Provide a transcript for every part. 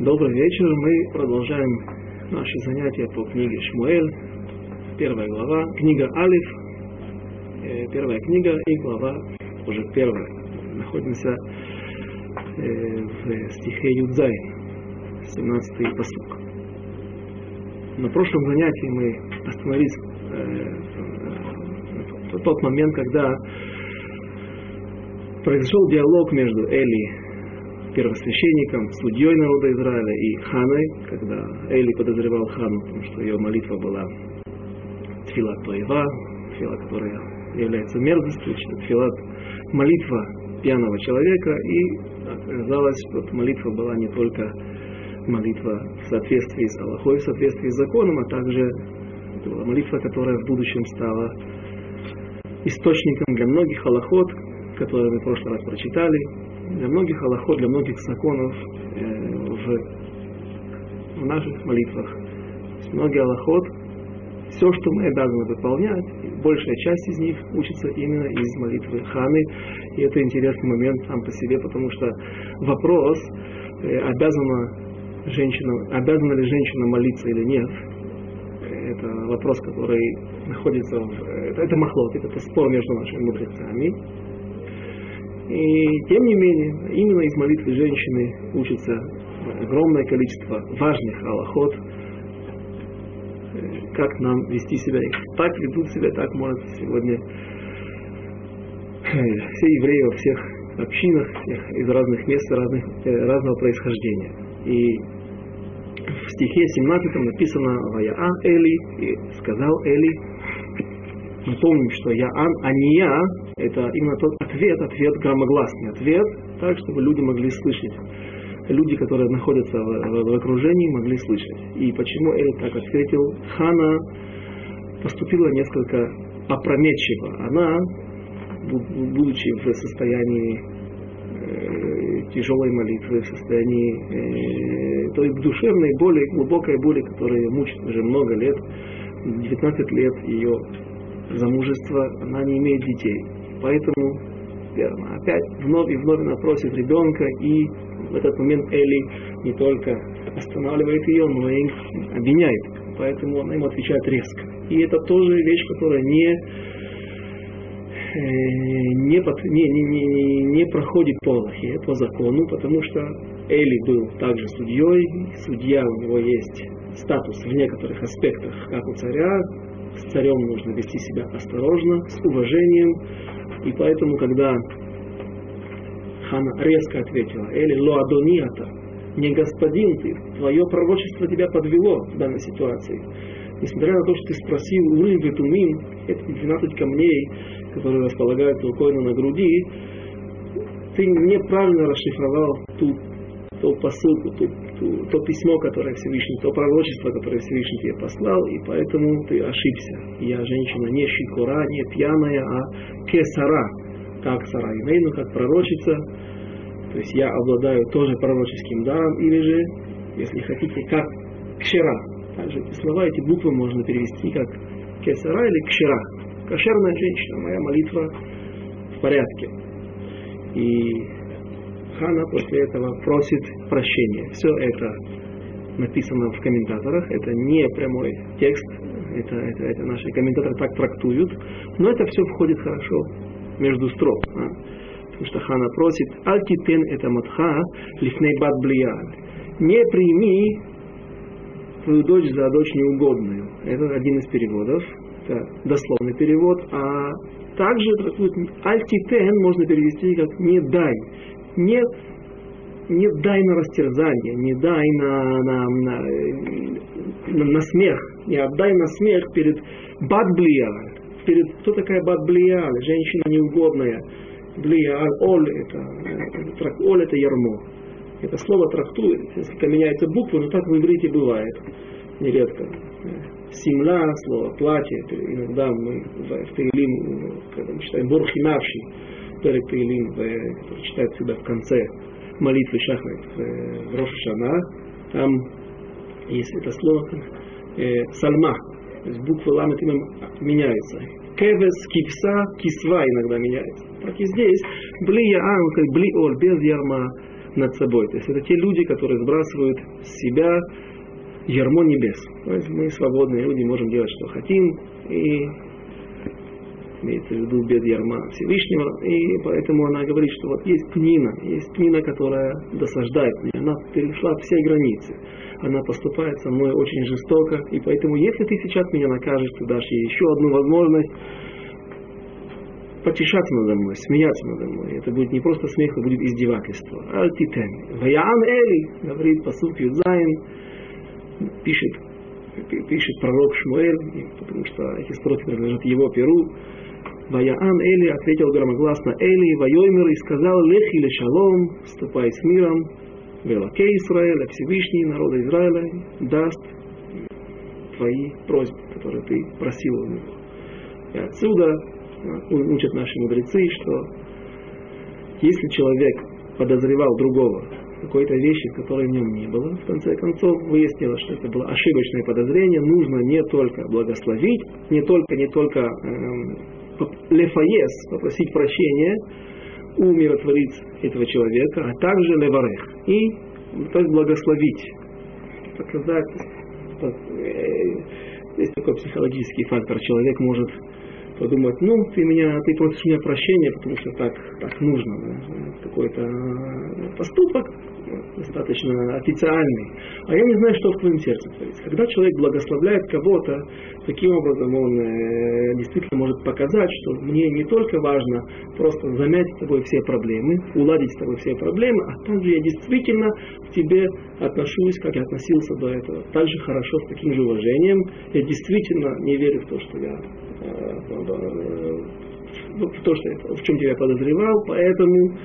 Добрый вечер. Мы продолжаем наши занятия по книге Шмуэль. Первая глава. Книга Алиф. Э, первая книга и глава уже первая. Находимся э, в стихе Юдзай. 17 посук. На прошлом занятии мы остановились в э, тот момент, когда произошел диалог между Эли первосвященником, судьей народа Израиля и Ханой, когда Эли подозревал Хану, потому что ее молитва была Тфила Тоева, Тфила, которая является мерзостью, Тфила молитва пьяного человека, и оказалось, что молитва была не только молитва в соответствии с Аллахой, в соответствии с законом, а также была молитва, которая в будущем стала источником для многих аллахот, которые мы в прошлый раз прочитали, для многих аллахот, для многих законов э, в, в наших молитвах. Многие аллахот, все, что мы обязаны выполнять, большая часть из них учится именно из молитвы Ханы. И это интересный момент сам по себе, потому что вопрос, э, обязана, женщина, обязана ли женщина молиться или нет, это вопрос, который находится в... Это, это махлот, это спор между нашими мудрецами. И тем не менее, именно из молитвы женщины учится огромное количество важных аллахот, э, как нам вести себя. Так ведут себя, так может сегодня э, все евреи во всех общинах, всех из разных мест, разных, э, разного происхождения. И в стихе 17 написано «Ваяан Эли» и сказал Эли. Мы помним, что Яан, а не я, это именно тот ответ, ответ громогласный ответ, так, чтобы люди могли слышать. Люди, которые находятся в, в, в окружении, могли слышать. И почему Эль так ответил? Хана поступила несколько опрометчиво. Она, будучи в состоянии э, тяжелой молитвы, в состоянии э, той душевной боли, глубокой боли, которая мучит уже много лет, 19 лет ее замужества, она не имеет детей. Поэтому, верно, опять вновь и вновь она просит ребенка, и в этот момент Эли не только останавливает ее, но и обвиняет. Поэтому она ему отвечает резко. И это тоже вещь, которая не, э, не, под, не, не, не, не проходит по Аллахе, по закону, потому что Эли был также судьей, судья у него есть статус в некоторых аспектах, как у царя, с царем нужно вести себя осторожно, с уважением, и поэтому, когда Хана резко ответила, Эли ло адониата, не господин ты, твое пророчество тебя подвело в данной ситуации. Несмотря на то, что ты спросил уры ветумин, это 12 камней, которые располагаются у на груди, ты неправильно расшифровал ту, ту посылку, ту, ту, то письмо, которое Всевышний, то пророчество, которое Всевышний тебе послал, и поэтому ты ошибся. Я женщина не щикора, не пьяная, а кесара, как Сара Имейну, как пророчица. То есть я обладаю тоже пророческим даром, или же, если хотите, как кшера. Также эти слова, эти буквы можно перевести как кесара или кшера. Кошерная женщина, моя молитва в порядке. И Хана после этого просит прощения. Все это написано в комментаторах, это не прямой текст, это, это, это наши комментаторы так трактуют, но это все входит хорошо между строк. А? Потому что Хана просит, «Альтитен это матха лифней бат блияль». Не прими твою дочь за дочь неугодную. Это один из переводов, это дословный перевод, а также трактует «Альтитен» можно перевести как «не дай» не, не дай на растерзание, не дай на, на, на, на, смех, не отдай на смех перед бадблиаль. Перед, кто такая бадблиаль? Женщина неугодная. Блиаль, оль это, это, оль это ярмо. Это слово трактует, несколько меняется буквы, но так в иврите бывает нередко. Симла, слово платье, иногда мы в Таилим, когда мы читаем Борхинавши, Таилим, который читает всегда в конце молитвы Шахмет в Рошашана, там есть это слово э, Сальма, то есть буквы Ламет меняются. Кевес, кипса, кисва иногда меняется. Так и здесь, бли яан, бли ол, без ярма, над собой. То есть это те люди, которые сбрасывают с себя ярмо небес. То есть мы свободные люди, можем делать, что хотим, и имеется в виду без ярма Всевышнего, и поэтому она говорит, что вот есть книна, есть книна, которая досаждает мне, она перешла все границы, она поступает со мной очень жестоко, и поэтому если ты сейчас меня накажешь, ты дашь ей еще одну возможность потешаться надо мной, смеяться надо мной. Это будет не просто смех, это будет издевательство. Альтитен. Ваян Эли, говорит посук Юдзайн, пишет, пишет пророк Шмуэль, потому что эти строки принадлежат его перу. Ваяан Эли ответил громогласно Эли, Вайоймер и сказал, Лехи ле шалом, вступай с миром, Велаке Израиля, Всевышний народа Израиля даст твои просьбы, которые ты просил у него. И отсюда учат наши мудрецы, что если человек подозревал другого какой-то вещи, которой в нем не было, в конце концов выяснилось, что это было ошибочное подозрение, нужно не только благословить, не только, не только эм, лефаес, попросить прощения у миротворец этого человека, а также леварех. И то есть благословить. Показать, э, есть такой психологический фактор. Человек может подумать, ну, ты меня, ты просишь меня прощения, потому что так, так нужно, да, какой-то поступок, достаточно официальный, а я не знаю, что в твоем сердце творится. Когда человек благословляет кого-то, таким образом он э, действительно может показать, что мне не только важно просто замять с тобой все проблемы, уладить с тобой все проблемы, а также я действительно к тебе отношусь, как я относился до этого, также хорошо, с таким же уважением. Я действительно не верю в то, что я э, то, что в чем тебя подозревал, поэтому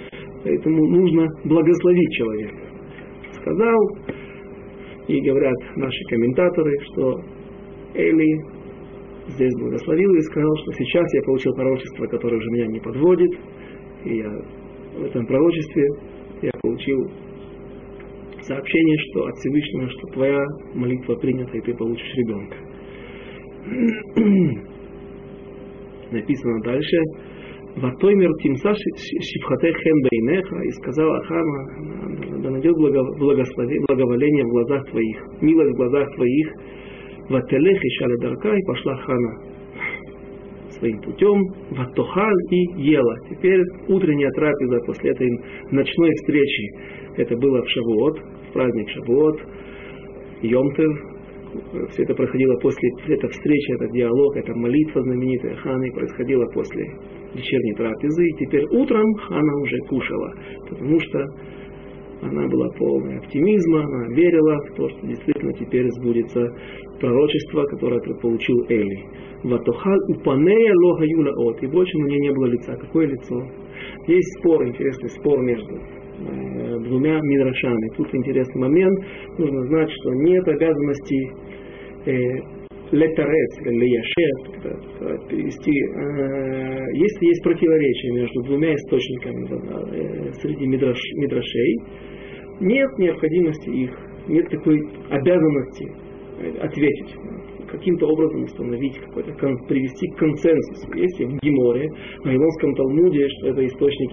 Поэтому нужно благословить человека. Сказал, и говорят наши комментаторы, что Эли здесь благословил и сказал, что сейчас я получил пророчество, которое уже меня не подводит. И я в этом пророчестве я получил сообщение, что от Всевышнего, что твоя молитва принята, и ты получишь ребенка. Написано дальше, Ватоймер тимса шифхатехем бейнеха, и сказала Хана, да найдет благоволение в глазах твоих, милость в глазах твоих, вателех и шаледарка, и пошла Хана своим путем, ватохаль и ела. Теперь утренняя трапеза после этой ночной встречи, это было в Шавуот, в праздник Шавуот, Йомтев, все это происходило после, эта встреча, этот диалог, эта молитва знаменитая Ханы происходила после вечерней трапезы. И теперь утром Хана уже кушала, потому что она была полная оптимизма, она верила в то, что действительно теперь сбудется пророчество, которое получил Эли. Ватохал упанея лога юла от. И больше у нее не было лица. Какое лицо? Есть спор, интересный спор между двумя мидрашами. Тут интересный момент. Нужно знать, что нет обязанности э, летарец, леяшер, перевести, э, если есть противоречие между двумя источниками э, среди мидраш, мидрашей, нет необходимости их, нет такой обязанности э, ответить каким-то образом установить какой-то, привести к консенсусу. Есть в Гиморе, в Вавилонском Талмуде, что это источник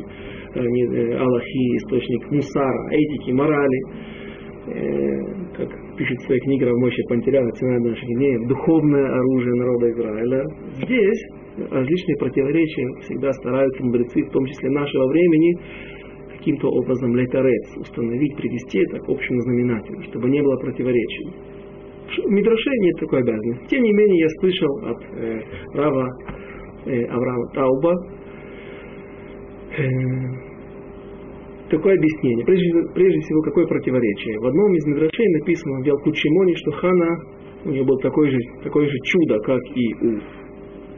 э, Аллахи, источник мусара, этики, морали, э, как пишет в своей книге Равмойши Пантеляна «Цена наших дней», духовное оружие народа Израиля. Здесь различные противоречия всегда стараются мудрецы, в том числе нашего времени, каким-то образом летарец, установить, привести это к общему знаменателю, чтобы не было противоречий. В Мидраше нет такой обязанности. Тем не менее, я слышал от э, Рава э, Авраама Тауба э, такое объяснение. Прежде, прежде всего, какое противоречие. В одном из Мидрашей написано в Ялкучимоне, что Хана, у нее было такое же, такое же чудо, как и у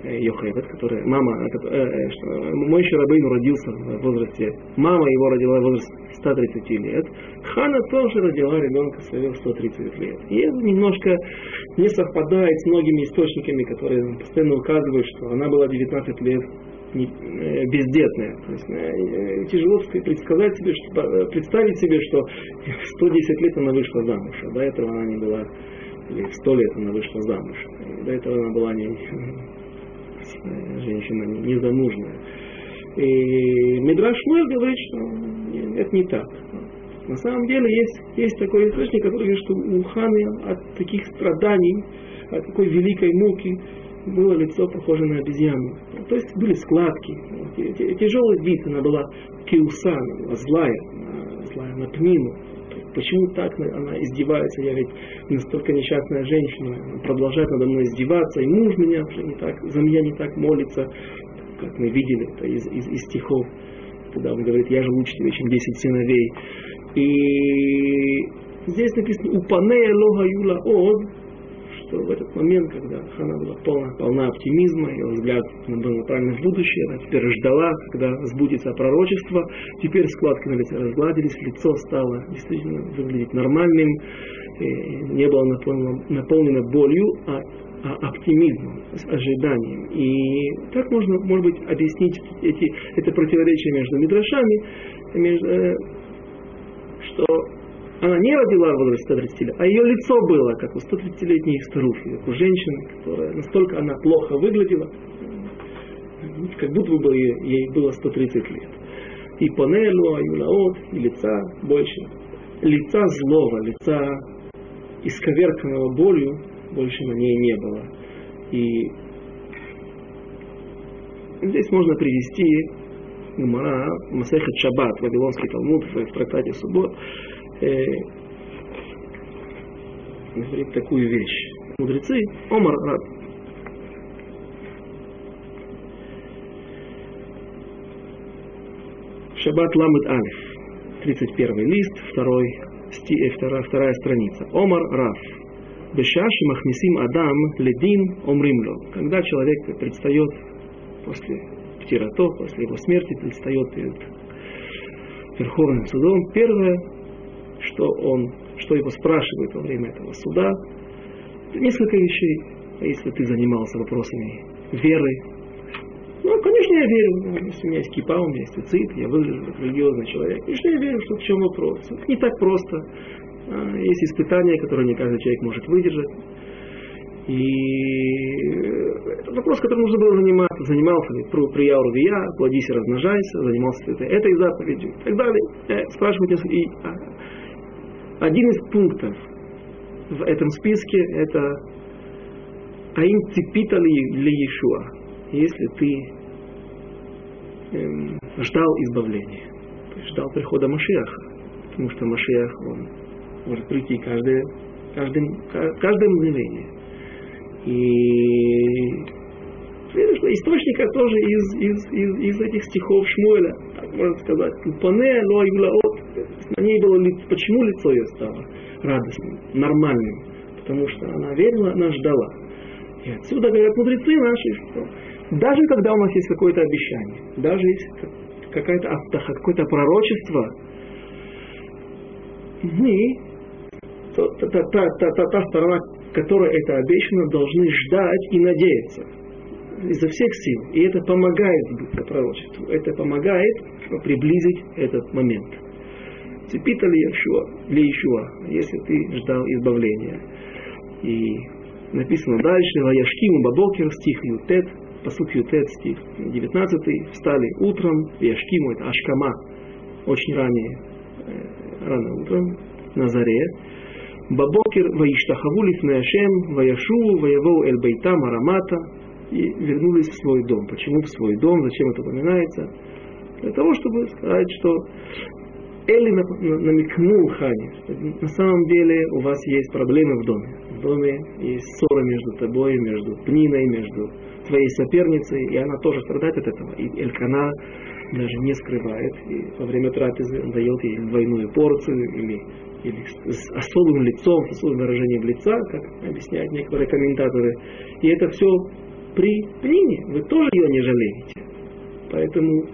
Йохевет, которая, мама, э, э, что, мой Шарабейн родился в возрасте, мама его родила в возрасте 130 лет, Хана тоже родила ребенка своего 130 лет. И это немножко не совпадает с многими источниками, которые постоянно указывают, что она была 19 лет Э, бездетная. То есть, э, тяжело предсказать себе, что, э, представить себе, что 110 лет она вышла замуж, а до этого она не была, или 100 лет она вышла замуж. До этого она была не, женщина незамужная. И Шмуэль говорит, что это не так. На самом деле есть, есть такой источник, который говорит, что у Ханы от таких страданий, от такой великой муки было лицо похоже на обезьяну. То есть были складки. Тяжелый вид, она была киуса, злая, злая на пнину. Почему так она издевается? Я ведь настолько несчастная женщина, продолжает надо мной издеваться, и муж меня уже не так, за меня не так молится, как мы видели это из, из, из стихов, когда он говорит, я же лучше тебе, чем десять сыновей. И здесь написано, упанея лога юла од, что в этот момент, когда Хана была полна, полна оптимизма, ее взгляд был направлен в будущее, она теперь ждала, когда сбудется пророчество, теперь складки на лице разгладились, лицо стало действительно выглядеть нормальным, не было наполнено, наполнено болью, а, а оптимизмом, ожиданием. И так можно, может быть, объяснить эти, это противоречие между мидрашами, между, э, что она не родила в возрасте 130 лет, а ее лицо было, как у 130-летней старухи, как у женщины, которая настолько она плохо выглядела, как будто бы ей, было 130 лет. И панелю, аюлаот, и лица больше. Лица злого, лица исковерканного болью больше на ней не было. И здесь можно привести Гмара, Масехет Шаббат, Вавилонский Талмуд в трактате Суббот, э, говорит такую вещь. Мудрецы, Омар Раб, Шаббат Ламет Алиф, 31 лист, второй, сти, э, вторая, вторая страница. Омар Раф. Бешаши махнисим Адам ледин омримло. Когда человек предстает после птирато, после его смерти, предстает перед Верховным судом, первое, что он, что его спрашивают во время этого суда. Несколько вещей. Если ты занимался вопросами веры, ну, конечно, я верю. Если у меня есть кипа, у меня есть цицит, я выгляжу как религиозный человек. И что я верю, что в чем вопрос. Не так просто. А, есть испытания, которые не каждый человек может выдержать. И это вопрос, которым нужно было заниматься. Занимался ли при, при Яурвия, плодись и размножайся, занимался ли ты этой заповедью и так далее. Э, спрашивать и а, один из пунктов в этом списке это Аим цепита ли, Иешуа, если ты эм, ждал избавления, ждал прихода Машиаха, потому что Машиах, он может прийти каждое, каждое, каждое мгновение. И видишь, что тоже из, из, из, из этих стихов Шмуэля, можно сказать, Пане, но Юлаот, на ней было лицо, почему лицо ее стало радостным, нормальным? Потому что она верила, она ждала. И отсюда говорят мудрецы наши, что даже когда у нас есть какое-то обещание, даже есть какая-то какое-то пророчество, мы, та, та, та, та, та, та сторона, которая это обещана, должны ждать и надеяться изо всех сил. И это помогает сбыться пророчеству. Это помогает приблизить этот момент. Цепита ли Яшуа, ли Ишуа, если ты ждал избавления. И написано дальше, Ваяшкиму Бабокер, стих Ютет, посук Ютет, стих 19, встали утром, Яшкиму, это Ашкама, очень ранее, э, рано утром, на заре, Бабокер Ваиштахаву Лифнеашем, Ваяшу, Ваявоу Эль Бейтам Арамата, и вернулись в свой дом. Почему в свой дом? Зачем это упоминается? Для того, чтобы сказать, что Эли намекнул Хане, на самом деле у вас есть проблемы в доме. В доме есть ссора между тобой, между Пниной, между твоей соперницей, и она тоже страдает от этого. И Элькана даже не скрывает, и во время трапезы он дает ей двойную порцию, или, или с особым лицом, с особым выражением лица, как объясняют некоторые комментаторы. И это все при Пнине, вы тоже ее не жалеете. Поэтому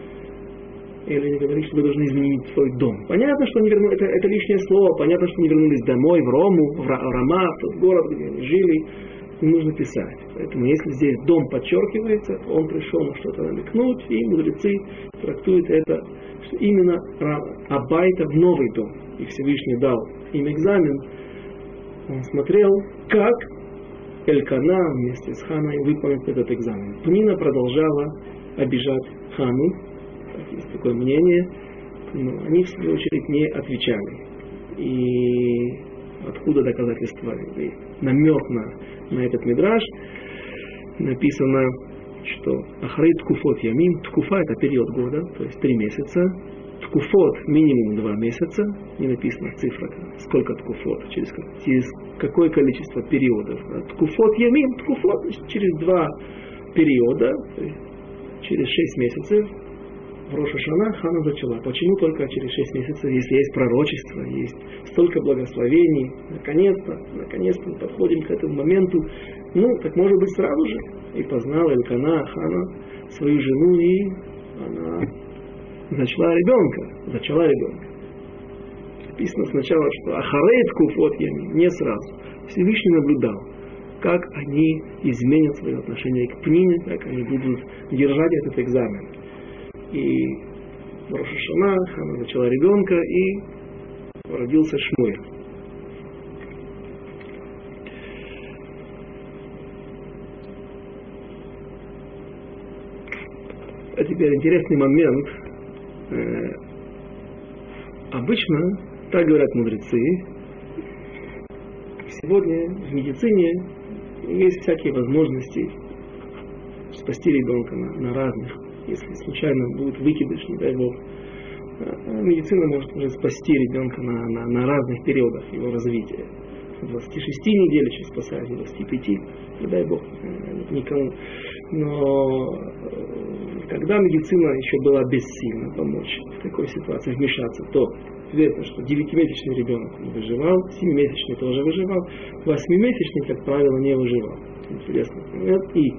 или говорит, что вы должны изменить свой дом. Понятно, что они вернулись, это, это лишнее слово, понятно, что они вернулись домой, в Рому, в Рама, в тот город, где они жили, не нужно писать. Поэтому если здесь дом подчеркивается, он пришел на что-то намекнуть, и мудрецы трактуют это, что именно Абайта в новый дом. И Всевышний дал им экзамен. Он смотрел, как Элькана вместе с Ханой выполнит этот экзамен. Пнина продолжала обижать Хану, есть такое мнение, но они, в свою очередь, не отвечали. И откуда доказательства? Намек на, на этот мидраж написано, что Ахрей Ткуфот Ямин, Ткуфа это период года, то есть три месяца, Ткуфот минимум два месяца, не написано цифра, сколько ткуфот, через, через какое количество периодов. Ткуфот Ямин, Ткуфот через два периода, через шесть месяцев, в Роша Хана зачала. Почему только через шесть месяцев, если есть пророчество, есть столько благословений, наконец-то, наконец-то мы подходим к этому моменту, ну, так может быть сразу же. И познала Элькана Хана свою жену, и она зачала ребенка, зачала ребенка. Написано сначала, что Ахарейт Куфот не сразу. Всевышний наблюдал, как они изменят свое отношение к Пнине, как они будут держать этот экзамен. И Рошашана, она зачала ребенка, и родился Шмуэль. А теперь интересный момент. Э, обычно, так говорят мудрецы, сегодня в медицине есть всякие возможности спасти ребенка на, на разных. Если случайно будет выкидыш, не дай бог, э, медицина может уже спасти ребенка на, на, на разных периодах его развития. 26 недель еще спасает, 25, не дай бог, э, никому. Но э, когда медицина еще была бессильна помочь в такой ситуации вмешаться, то известно, что 9-месячный ребенок выживал, 7-месячный тоже выживал, 8-месячный, как правило, не выживал. Интересно. И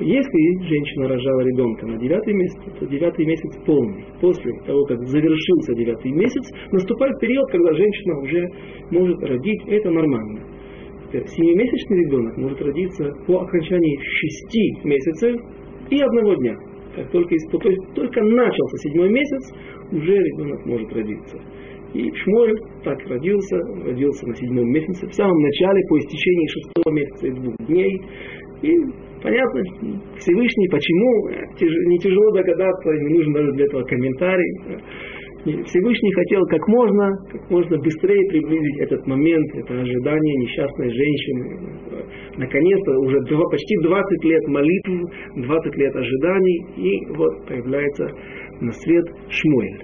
если женщина рожала ребенка на девятый месяц, то девятый месяц полный. После того, как завершился девятый месяц, наступает период, когда женщина уже может родить. Это нормально. Семимесячный ребенок может родиться по окончании шести месяцев и одного дня. Как только, то есть только начался седьмой месяц, уже ребенок может родиться. И Шмуэль так родился, родился на седьмом месяце, в самом начале, по истечении шестого месяца и двух дней. И понятно, Всевышний, почему, не тяжело догадаться, не нужен даже для этого комментарий. Всевышний хотел как можно, как можно быстрее приблизить этот момент, это ожидание несчастной женщины. Наконец-то уже почти 20 лет молитв, 20 лет ожиданий, и вот появляется на свет Шмуэль.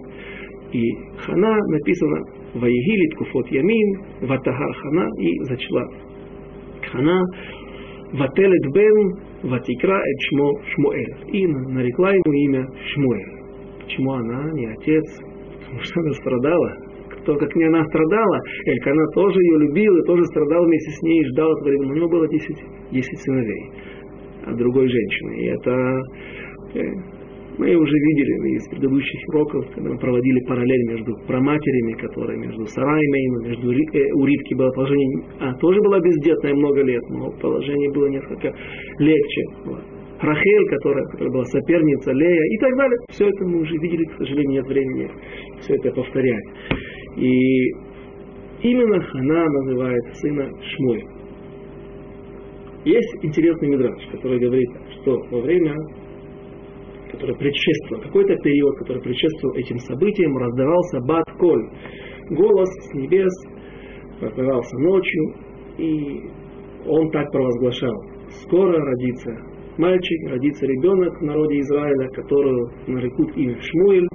И Хана написано Ваегилит Куфот Ямин, Ватагар Хана и зачла. Хана Вателет Бен, Ватикра Эт Шмо Шмуэль. И нарекла ему имя Шмуэль. Почему она, не отец? Потому что она страдала. Кто как не она страдала, Элькана тоже ее любил и тоже страдал вместе с ней и ждал этого ребенка. У него было 10, 10 сыновей от другой женщины. И это э, мы уже видели из предыдущих уроков, когда мы проводили параллель между проматерями, которые между Мейну, между э, у Ривки было положение, а тоже была бездетная много лет, но положение было несколько легче. Вот. Рахель, которая, которая была соперница Лея и так далее. Все это мы уже видели, к сожалению, нет времени все это повторять. И именно она называет сына Шмуэ. Есть интересный мидраж, который говорит, что во время который предшествовал, какой-то период, который предшествовал этим событиям, раздавался бат-коль, голос с небес, раздавался ночью, и он так провозглашал. Скоро родится мальчик, родится ребенок в народе Израиля, которого нарекут имя Шмуэль,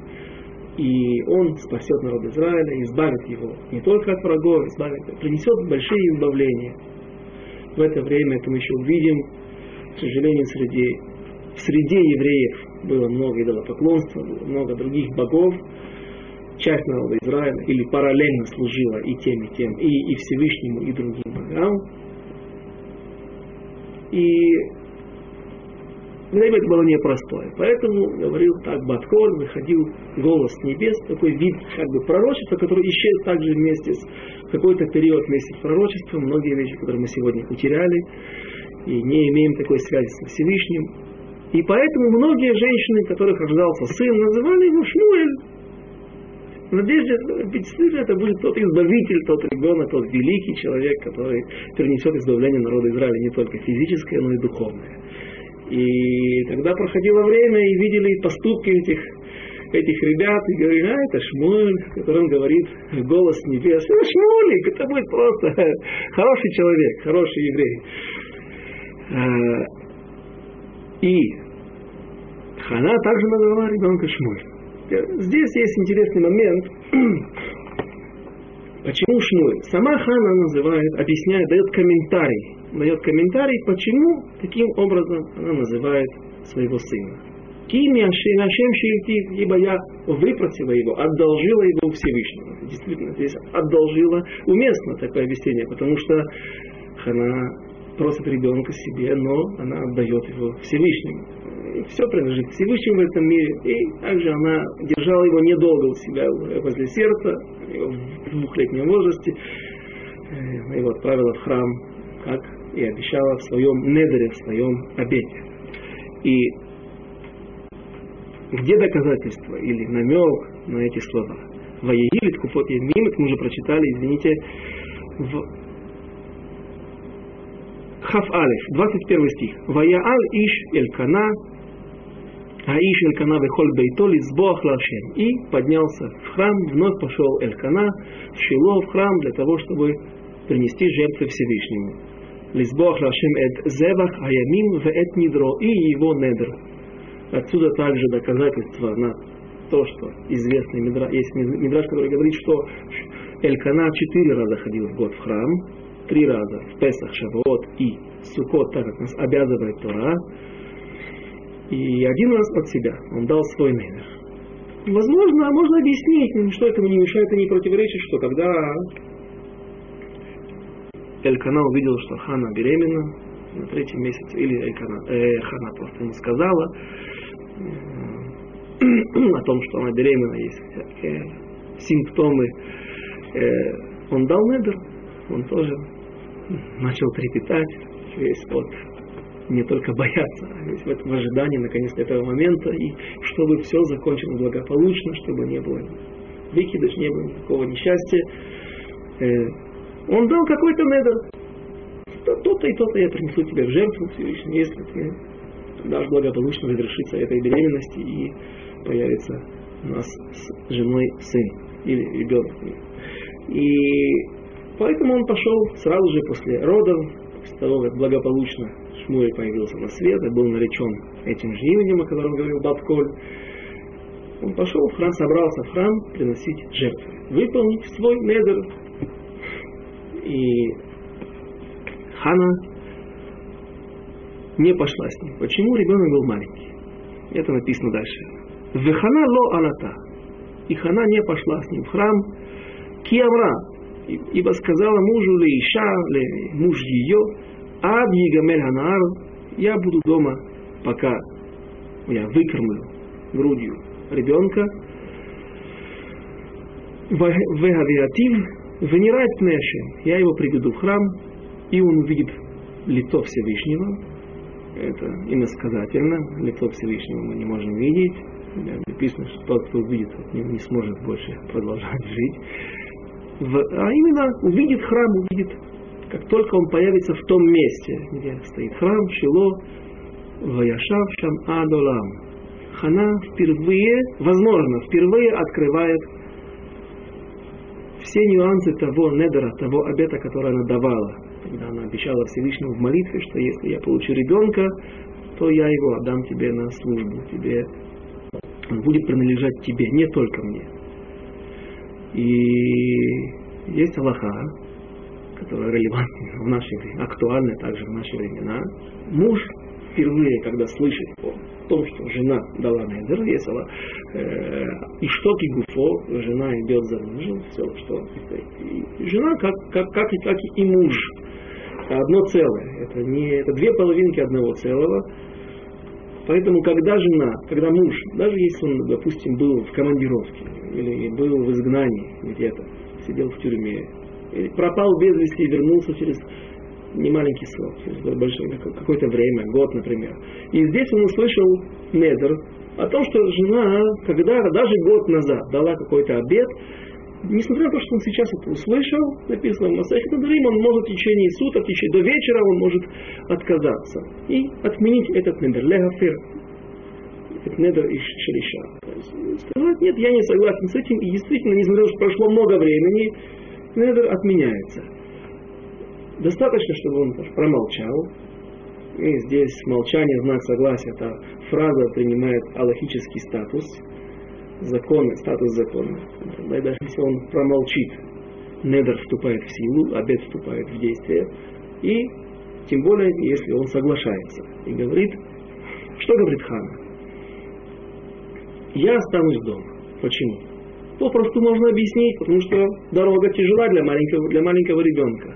и он спасет народ Израиля, избавит его не только от врагов, избавит, принесет большие избавления. В это время это мы еще увидим, к сожалению, среди, в среде евреев было много идолопоклонства, было много других богов. Часть народа Израиля или параллельно служила и тем, и тем, и, и Всевышнему, и другим богам. И время это было непростое. Поэтому говорил так Баткор, выходил голос с небес, такой вид как бы пророчества, который исчез также вместе с какой-то период вместе с пророчеством. Многие вещи, которые мы сегодня утеряли и не имеем такой связи со Всевышним, и поэтому многие женщины, которых рождался сын, называли его Шмуэль. В надежде, ведь это будет тот избавитель, тот ребенок, тот великий человек, который перенесет избавление народа Израиля не только физическое, но и духовное. И когда проходило время и видели поступки этих этих ребят и говорит, а это Шмуль, он говорит голос небес. Это Шмулик, это будет просто хороший человек, хороший еврей. И Хана также назвала ребенка Шмуль. Здесь есть интересный момент. Почему Шмуль? Сама Хана называет, объясняет, дает комментарий. Дает комментарий, почему таким образом она называет своего сына. Кими Ашем Шильтив, ибо я выпросила его, одолжила его Всевышнему. Действительно, здесь одолжила уместно такое объяснение, потому что она просит ребенка себе, но она отдает его Всевышнему. И все принадлежит Всевышнему в этом мире. И также она держала его недолго у себя возле сердца, в двухлетнем возрасте. Она его отправила в храм, как и обещала в своем недере, в своем обете. И где доказательства или намек на эти слова? Ваегилит купот мимит мы уже прочитали, извините, в Хаф Алиф, 21 стих. Ваяал иш элькана, а иш элькана вехоль бейто лизбоах лашем. И поднялся в храм, вновь пошел элькана в Шило, в храм, для того, чтобы принести жертвы Всевышнему. Лизбоах лашем эт зевах аямим в эт нидро и его недр. Отсюда также доказательство на то, что известный мидраж, есть мидраж, который говорит, что Элькана четыре раза ходил в год в храм, три раза в Песах, Шавуот и Сукот, так как нас обязывает Тора, и один раз от себя он дал свой недер. Возможно, можно объяснить, что этому не мешает и не противоречит, что когда Элькана увидел, что Хана беременна на третьем месяце, или Элькана, э, Хана просто не сказала э, о том, что она беременна, есть всякие симптомы, э, он дал недер, он тоже начал трепетать, весь от не только бояться, а весь в этом ожидании наконец этого момента, и чтобы все закончилось благополучно, чтобы не было выкидыш, не было никакого несчастья. Э, он дал какой-то недер. То-то и то-то я принесу тебе в жертву Всевышний, если ты дашь благополучно разрешиться этой беременности и появится у нас с женой сын или ребенок. И Поэтому он пошел сразу же после родов, после того, как благополучно Шмуэль появился на свет и был наречен этим же именем, о котором говорил Бабколь. Он пошел в храм, собрался в храм приносить жертвы, выполнить свой недер. И Хана не пошла с ним. Почему ребенок был маленький? Это написано дальше. Вехана ло алата. И Хана не пошла с ним в храм. Киамра, ибо сказала мужу ли Иша, ли муж ее, Ад Егамель Ханаар, я буду дома, пока я выкормлю грудью ребенка, Вегавиатив, Венерает Пнешем, я его приведу в храм, и он увидит лицо Всевышнего, это иносказательно, лицо Всевышнего мы не можем видеть, написано, что тот, кто увидит, не сможет больше продолжать жить в, а именно увидит храм, увидит, как только он появится в том месте, где стоит храм, Шило, Ваяшав Шам Адолам. Хана впервые, возможно, впервые открывает все нюансы того недера, того обета, который она давала. Когда она обещала Всевышнему в молитве, что если я получу ребенка, то я его отдам тебе на службу, тебе он будет принадлежать тебе, не только мне. И есть Аллаха, которая релевантна в наши времена, актуальна также в наши времена. Муж впервые, когда слышит о том, что жена дала недер, есть Аллах, э, и что и гуфо, жена идет за мужем, все, что и жена как, как, как, как и муж, одно целое, это, не, это две половинки одного целого, Поэтому, когда жена, когда муж, даже если он, допустим, был в командировке, или был в изгнании где-то, сидел в тюрьме, или пропал без вести и вернулся через немаленький срок, через большое, какое-то время, год, например. И здесь он услышал недер о том, что жена когда даже год назад дала какой-то обед, несмотря на то, что он сейчас это услышал, написано в Масахе Дарим, он может в течение суток, в течение, до вечера он может отказаться и отменить этот недер, легафир. Это недер и шелиша. Сказать, нет, я не согласен с этим, и действительно, несмотря на то, что прошло много времени, недер отменяется. Достаточно, чтобы он промолчал, и здесь молчание, знак согласия, эта фраза принимает аллахический статус, законы, статус закона. Да, даже если он промолчит, недер вступает в силу, обед вступает в действие, и тем более, если он соглашается и говорит, что говорит хан? Я останусь дома. Почему? Попросту можно объяснить, потому что дорога тяжела для маленького, для маленького ребенка.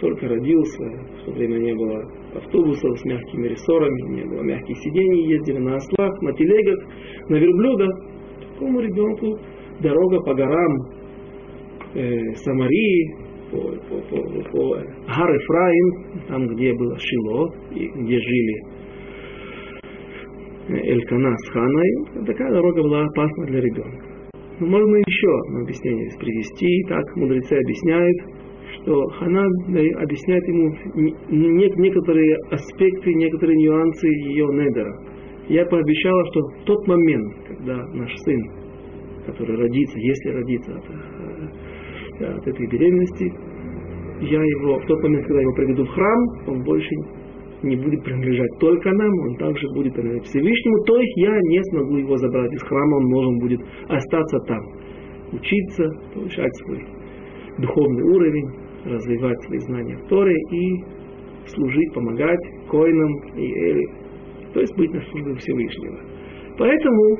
Только родился, в то время не было автобусов с мягкими рессорами, не было мягких сидений, ездили на ослах, на телегах, на верблюдах. Такому ребенку дорога по горам э, Самарии, по, по, по, по Гар Эфраим, там, где было Шило, и где жили Элькана с Ханой, такая дорога была опасна для ребенка. Но можно еще одно объяснение привести. Так мудрецы объясняют, что Хана объясняет ему некоторые аспекты, некоторые нюансы ее недера. Я пообещала, что в тот момент, когда наш сын, который родится, если родится от, э, от этой беременности, я его, в тот момент, когда я его приведу в храм, он больше не будет принадлежать только нам, он также будет принадлежать Всевышнему, то есть я не смогу его забрать из храма, он должен будет остаться там, учиться, повышать свой духовный уровень, развивать свои знания в Торе и служить, помогать коинам и Эли, то есть быть на службе Всевышнего. Поэтому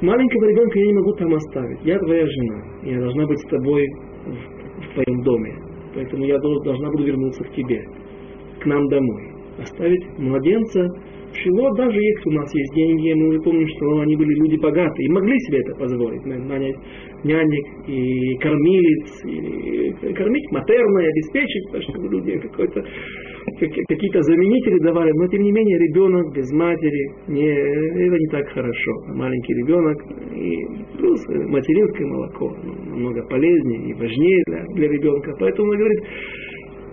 маленького ребенка я не могу там оставить. Я твоя жена, я должна быть с тобой в, в твоем доме. Поэтому я должна буду вернуться к тебе, к нам домой оставить младенца в Шило, даже если у нас есть деньги, мы помним, что они были люди богатые и могли себе это позволить, нанять нянек и кормилец, и кормить матерно обеспечить, чтобы люди какой-то какие-то заменители давали, но тем не менее ребенок без матери, не, это не так хорошо. Маленький ребенок, и плюс материнское молоко намного полезнее и важнее для, для ребенка. Поэтому он говорит,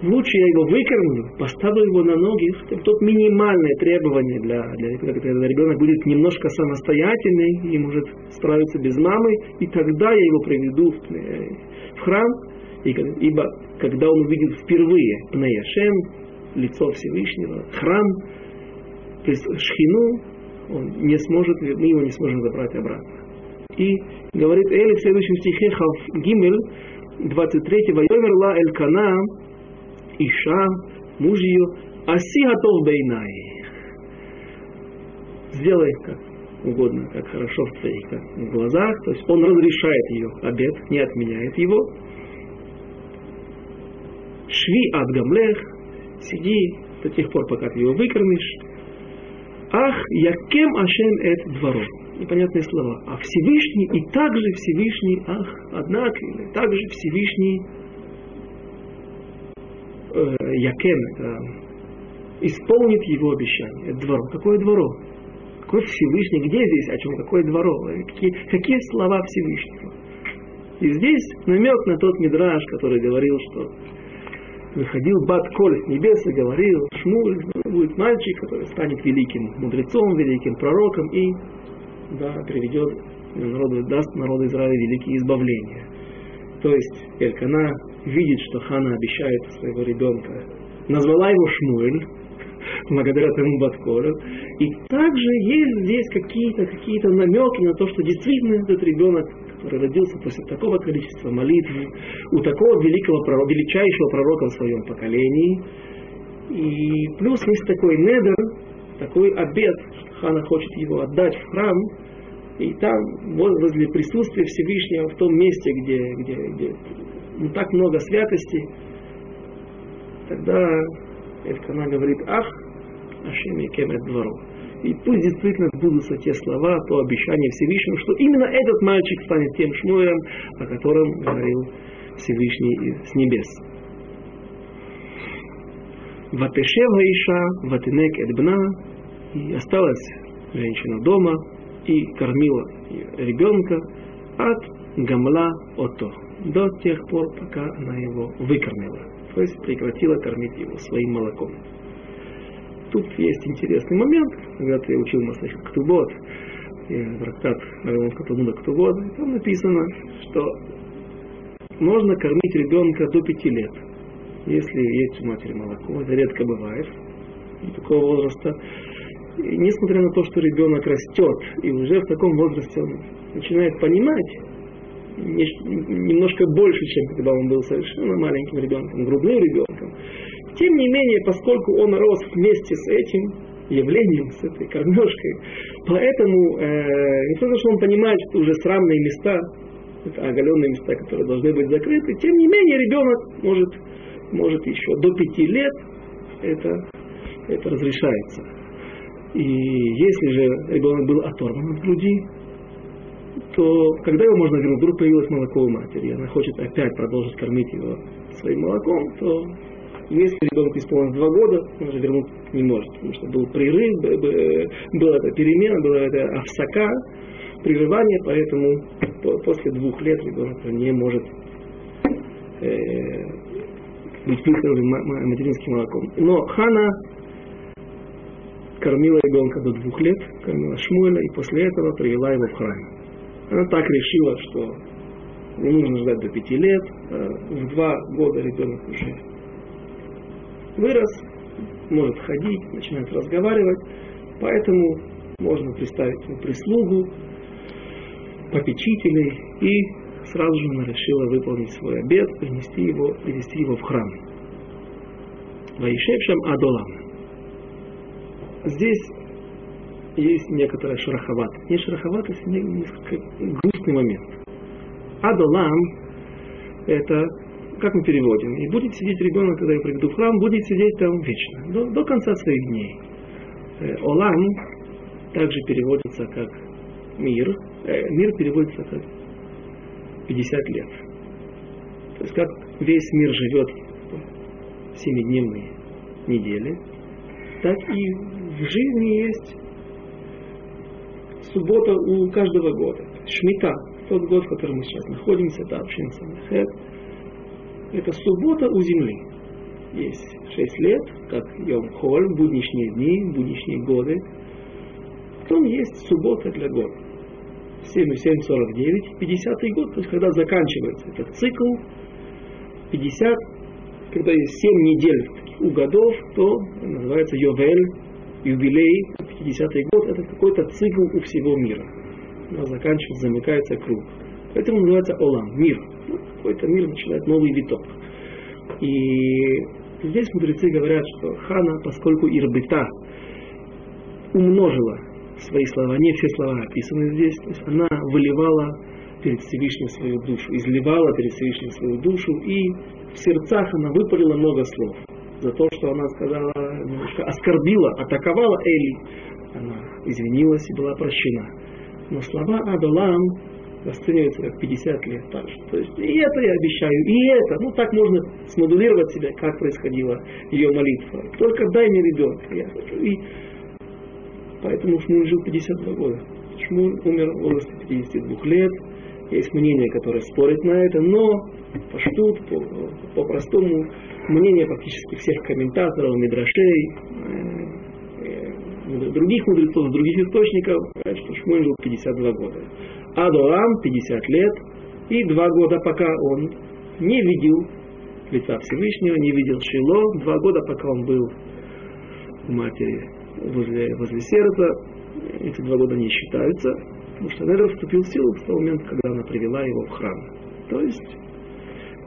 лучше я его выкормлю, поставлю его на ноги, тот минимальное требование для, для ребенка, когда ребенок будет немножко самостоятельный и может справиться без мамы, и тогда я его приведу в, э, в храм, и, ибо когда он увидит впервые Пнеяшем, лицо Всевышнего, храм, Шхину, он не сможет, мы его не сможем забрать обратно. И говорит Эли в следующем стихе Хав Гимель, 23 «Вайоверла Элькана Иша, муж ее, Аси готов бейнай. Сделай как угодно, как хорошо в твоих в глазах. То есть он разрешает ее обед, не отменяет его. Шви ад гамлех, сиди до тех пор, пока ты его выкормишь. Ах, якем ашем эт двору. Непонятные слова. А Всевышний и также Всевышний, ах, однако, или также Всевышний э, Якен, это исполнит его обещание. Это дворо. Какое дворо? Какой Всевышний? Где здесь? О чем? Какое дворо? Какие, какие слова Всевышнего? И здесь намек на тот мидраж, который говорил, что выходил Бат Коль с небес и говорил, Шмуль будет мальчик, который станет великим мудрецом, великим пророком и да, приведет народу, даст народу Израиля великие избавления. То есть Элькана видит, что Хана обещает своего ребенка. Назвала его Шмуэль, благодаря тому Баткору. И также есть здесь какие-то какие намеки на то, что действительно этот ребенок, который родился после такого количества молитв, у такого великого пророка, величайшего пророка в своем поколении, и плюс есть такой недер, такой обед, Хана хочет его отдать в храм, и там, возле присутствия Всевышнего, в том месте, где, где, где не так много святости, тогда Элькана говорит, ах, Ашем и Кемет двору. И пусть действительно сбудутся те слова, то обещание Всевышнего, что именно этот мальчик станет тем шмуем, о котором говорил Всевышний с небес. Ватешева Иша, Ватинек Эдбна, и осталась женщина дома, и кормила ребенка от гамла ото, до тех пор, пока она его выкормила. То есть прекратила кормить его своим молоком. тут есть интересный момент, когда я учил Масахит Ктубот, трактат Равонска Талмуда Ктубот, там написано, что можно кормить ребенка до пяти лет, если есть у матери молоко, это редко бывает, такого возраста. Несмотря на то, что ребенок растет, и уже в таком возрасте он начинает понимать, немножко больше, чем когда он был совершенно маленьким ребенком, грудным ребенком. Тем не менее, поскольку он рос вместе с этим явлением, с этой кормежкой, поэтому, э, не только что он понимает, что уже срамные места, это оголенные места, которые должны быть закрыты, тем не менее ребенок может, может еще до пяти лет это, это разрешается. И если же ребенок был оторван от груди, то когда его можно вернуть, вдруг появилось молоко у матери, и она хочет опять продолжить кормить его своим молоком, то если ребенок исполнилось два года, он уже вернуть не может, потому что был прерыв, была эта перемена, была эта овсака, прерывание, поэтому после двух лет ребенок не может э, быть выкормлен материнским молоком. Но Хана кормила ребенка до двух лет, кормила Шмуэля, и после этого привела его в храм. Она так решила, что не нужно ждать до пяти лет, а в два года ребенок уже вырос, может ходить, начинает разговаривать, поэтому можно представить ему прислугу, попечителей, и сразу же она решила выполнить свой обед, принести его, привести его в храм. Ваишевшам Адолам. Здесь есть некоторая шероховатость. Не шероховатость, а несколько грустный момент. Адолам – это, как мы переводим, и будет сидеть ребенок, когда я приведу в храм, будет сидеть там вечно, до, до конца своих дней. Э, Олам также переводится как мир. Э, мир переводится как 50 лет. То есть как весь мир живет в семидневной неделе, так и в жизни есть суббота у каждого года. Шмита, тот год, в котором мы сейчас находимся, это общин Самахет, это суббота у земли. Есть шесть лет, как Йом Холь, будничные дни, будничные годы. Потом есть суббота для года. 7 7, 49, 50 год, то есть когда заканчивается этот цикл, 50, когда есть 7 недель у годов, то называется Йовель, юбилей, 50-й год, это какой-то цикл у всего мира. Но заканчивается, замыкается круг. Поэтому называется Олам, мир. Ну, какой-то мир начинает новый виток. И здесь мудрецы говорят, что Хана, поскольку Ирбита умножила свои слова, не все слова описаны здесь, то есть она выливала перед Всевышним свою душу, изливала перед Всевышним свою душу, и в сердцах она выпалила много слов за то, что она сказала, немножко оскорбила, атаковала Эли. Она извинилась и была прощена. Но слова Адалам расцениваются как 50 лет также. То есть и это я обещаю, и это. Ну так можно смодулировать себя, как происходила ее молитва. Только дай мне ребенка. Я хочу. И поэтому Шмуль жил 52 года. Шмуль умер в возрасте 52 лет. Есть мнение, которое спорит на это, но по штут, по, по простому мнение практически всех комментаторов, мидрашей, э, э, других мудрецов, других источников, что Шмуль жил 52 года. Адорам 50 лет, и два года, пока он не видел лица Всевышнего, не видел Шило, два года, пока он был у матери возле, возле сердца, эти два года не считаются, потому что Недер вступил в силу в тот момент, когда она привела его в храм. То есть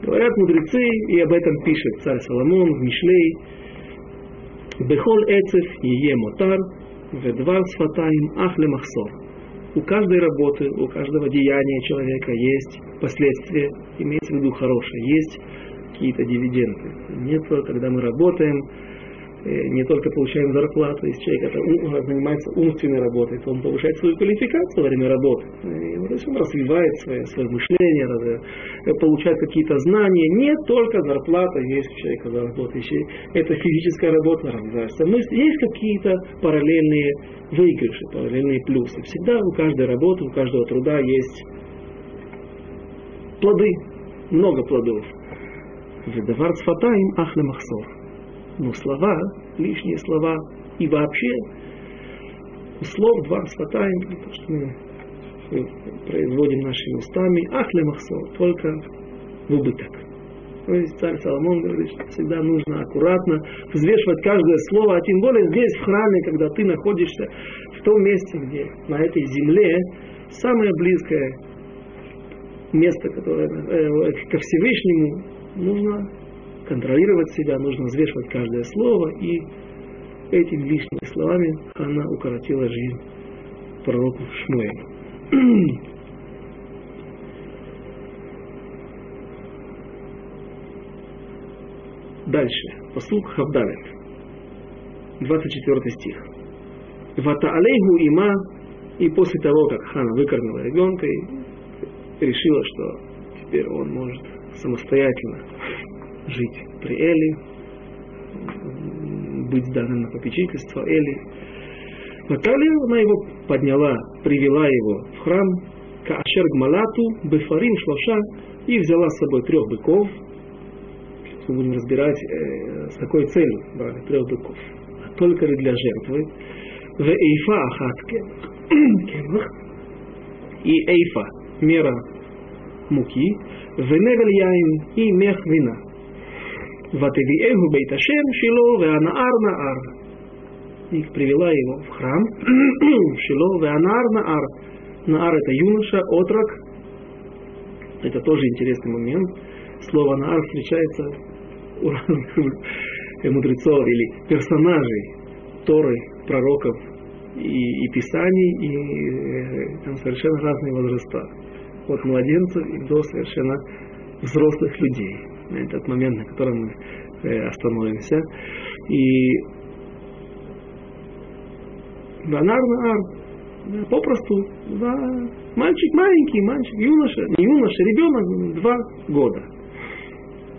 Говорят мудрецы, и об этом пишет царь Соломон в Мишлей, Бехол эцев ие мотар, ведвар сфатаим ахле махсор. У каждой работы, у каждого деяния человека есть последствия, имеется в виду хорошее, есть какие-то дивиденды. Нет, когда мы работаем, не только получаем зарплату, если человек это, занимается умственной работой, то он повышает свою квалификацию во время работы. И, то есть он развивает свое, свое мышление, э, получает какие-то знания. Не только зарплата есть у человека за работающий. Это физическая работа развивается. Но есть какие-то параллельные выигрыши, параллельные плюсы. Всегда у каждой работы, у каждого труда есть плоды, много плодов. Ведавар цфатаим ахле махсор но слова, лишние слова И вообще, слов два сватаем, то, что мы производим нашими устами, ахле махсо, только в убыток. То есть царь Соломон говорит, что всегда нужно аккуратно взвешивать каждое слово, а тем более здесь, в храме, когда ты находишься в том месте, где на этой земле самое близкое место, которое э, ко Всевышнему, нужно контролировать себя, нужно взвешивать каждое слово, и этими лишними словами она укоротила жизнь пророку Шмуэлю. Дальше. Послуг Хавдалет. 24 стих. Вата алейху има, и после того, как Хана выкормила ребенка решила, что теперь он может самостоятельно жить при Эли, быть данным на попечительство Эли. Наталья, она его подняла, привела его в храм, Каашер Гмалату, Бефарим Шлаша, и взяла с собой трех быков. Мы будем разбирать, э, с какой целью брали трех быков. Только ли для жертвы. В Эйфа Ахатке. И Эйфа, мера муки. В Невель и мех вина. Ватевиэгу Бейташем Шило Веанаар Наар. Их привела его в храм. Шило Веанаар Наар. Наар это юноша, отрок. Это тоже интересный момент. Слово Наар встречается у разных мудрецов или персонажей Торы, пророков и, и Писаний, и э, там совершенно разные возраста. От младенцев и до совершенно взрослых людей этот момент, на котором мы э, остановимся. И Банар Наар, попросту, да, мальчик маленький, мальчик, юноша, не юноша, ребенок, два года.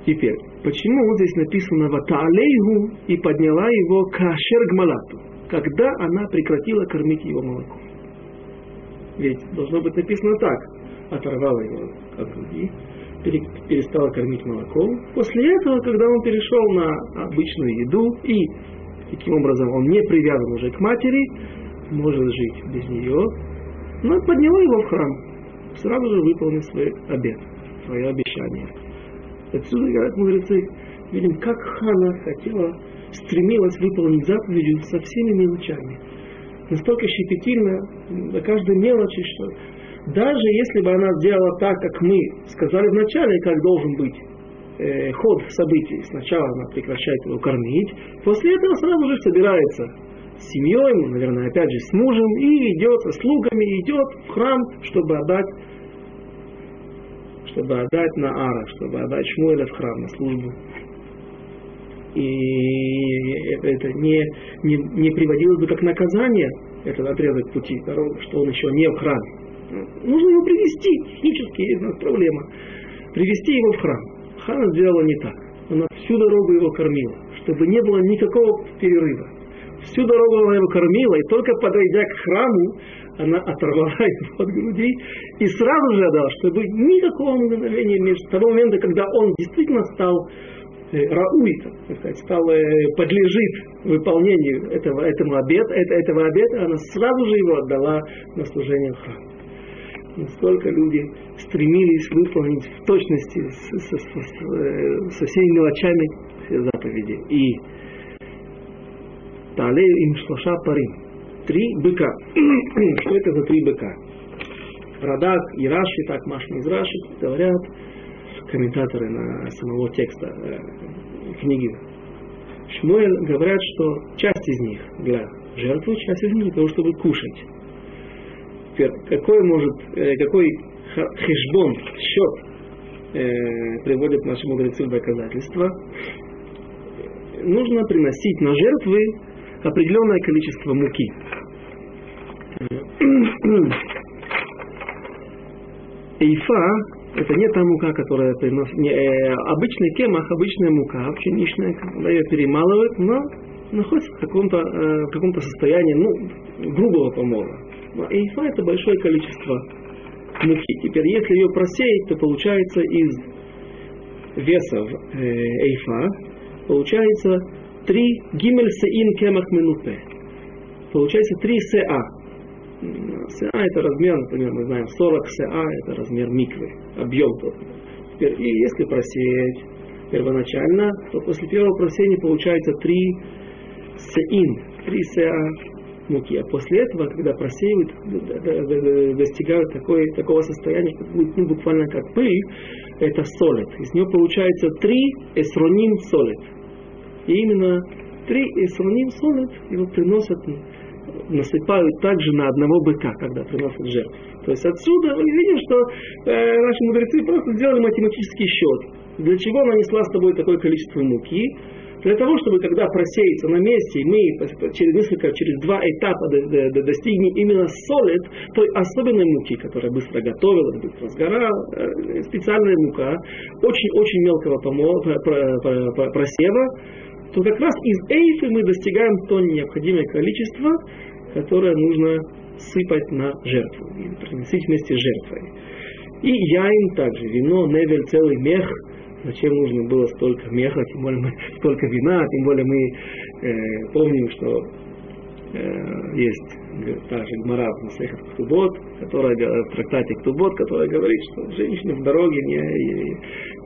Теперь, почему вот здесь написано «Ватаалейгу» и подняла его «Кашер гмалату», когда она прекратила кормить его молоком? Ведь должно быть написано так, оторвала его от груди, перестала кормить молоком. После этого, когда он перешел на обычную еду и таким образом он не привязан уже к матери, может жить без нее, но подняла его в храм, сразу же выполнив свой обет, свое обещание. Отсюда, говорят мудрецы, видим, как Хана хотела, стремилась выполнить заповедь со всеми мелочами. Настолько щепетильно, до каждой мелочи, что даже если бы она сделала так, как мы сказали вначале, как должен быть э, ход событий, сначала она прекращает его кормить, после этого сразу же собирается с семьей, наверное, опять же с мужем, и идет со слугами, идет в храм, чтобы отдать чтобы отдать на Ара, чтобы отдать Шмуэля в храм на службу. И это не, не, не приводилось бы как наказание, этот отрезок пути, что он еще не в храме. Нужно его привести, технически есть у нас проблема. Привести его в храм. Хана сделала не так. Она всю дорогу его кормила, чтобы не было никакого перерыва. Всю дорогу она его кормила, и только подойдя к храму, она оторвала его от груди и сразу же отдала, чтобы никакого мгновения между того момента, когда он действительно стал э, рауй, так сказать, стал, э, подлежит выполнению этого, этому обета, этого обета, она сразу же его отдала на служение в храм насколько люди стремились выполнить в точности со, со, со, со всеми мелочами все заповеди. И Талею им шлоша парим. Три быка. Что это за три быка? Радак и Раши, так Машин из Раши говорят, комментаторы на самого текста э, книги Шмуэль говорят, что часть из них для жертвы, часть из них для того, чтобы кушать. Теперь, какой может, э, какой хешбон, счет э, приводят наши мудрецы в доказательство? Нужно приносить на жертвы определенное количество муки. Эйфа это не та мука, которая приносит, не, э, обычный кемах, обычная мука, пшеничная, когда ее перемалывают, но находится в каком-то, э, в каком-то состоянии, ну, грубого помола. Но эйфа это большое количество муки. Теперь, если ее просеять, то получается из веса э, эйфа, получается три гимель сеин кемах минупе. Получается три сеа. СА это размер, например, мы знаем 40 СА это размер миквы, объем тот. Теперь, и если просеять первоначально, то после первого просеяния получается 3 сеин, 3 СА муки. А после этого, когда просеивают, достигают такой, такого состояния, как будет ну, буквально как пыль, это солид. Из нее получается три эсроним солид. И именно три эсроним солид его приносят, насыпают также на одного быка, когда приносят жертву. То есть отсюда мы видим, что э, наши мудрецы просто сделали математический счет. Для чего нанесла с тобой такое количество муки? Для того, чтобы когда просеется на месте, мы через несколько, через два этапа достигнем именно солид, той особенной муки, которая быстро готовилась, быстро сгорала, э, специальная мука, очень-очень мелкого просева, то как раз из эйфы мы достигаем то необходимое количество, которое нужно сыпать на жертву, приносить вместе с жертвой. И яин также, вино, невель, целый мех – Зачем нужно было столько меха, тем более мы столько вина, тем более мы э, помним, что э, есть та же Гмара в Масехат Ктубот, которая, в трактате Ктубот, которая говорит, что женщины в дороге не,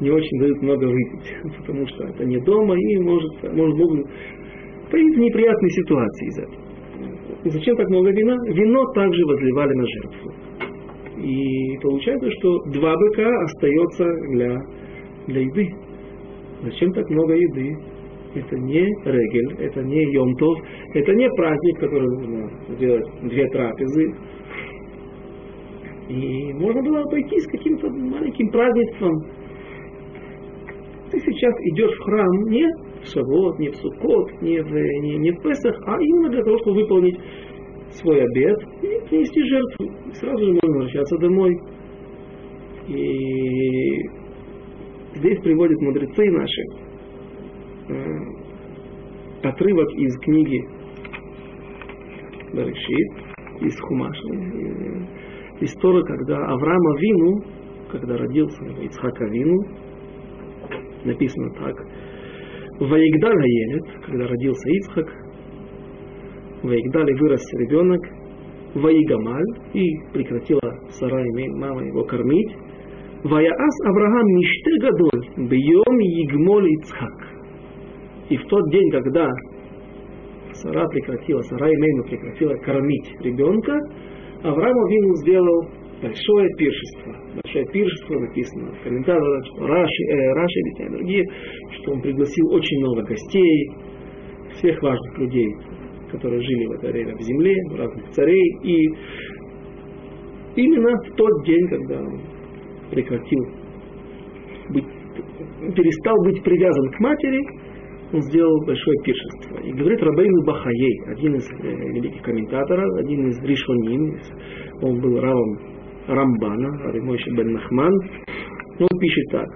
не очень дают много выпить, потому что это не дома и может, может быть появиться неприятные ситуации из этого. Зачем так много вина? Вино также возливали на жертву. И получается, что два быка остается для для еды. Зачем так много еды? Это не регель, это не йомтов, это не праздник, который нужно сделать две трапезы. И можно было пойти с каким-то маленьким празднеством. Ты сейчас идешь в храм не в Шавот, не в Суккот, не в, не, не в Песах, а именно для того, чтобы выполнить свой обед и принести жертву. И сразу же можно возвращаться домой. И Здесь приводят мудрецы наши э, отрывок из книги Баришит, из Хумаша, э, история, когда Авраама Вину, когда родился Ицхака Вину, написано так, Ваигдаль Елет, когда родился Ицхак, Ваигдаль вырос ребенок, Ваигамаль, и прекратила Сара и мама его кормить, Ваяас Авраам миште гадоль, бьем егмоль Ицхак. И в тот день, когда Сара прекратила, Сара и Мейну прекратила кормить ребенка, Авраам Авину сделал большое пиршество. Большое пиршество написано в комментариях, что Раши, э, Раши и другие, что он пригласил очень много гостей, всех важных людей, которые жили в это время в земле, разных царей. И именно в тот день, когда прекратил быть, перестал быть привязан к матери, он сделал большое пиршество. И говорит Рабейну Бахаей, один из э, великих комментаторов, один из Ришоним, он был равом Рамбана, Аримойши бен Нахман, он пишет так.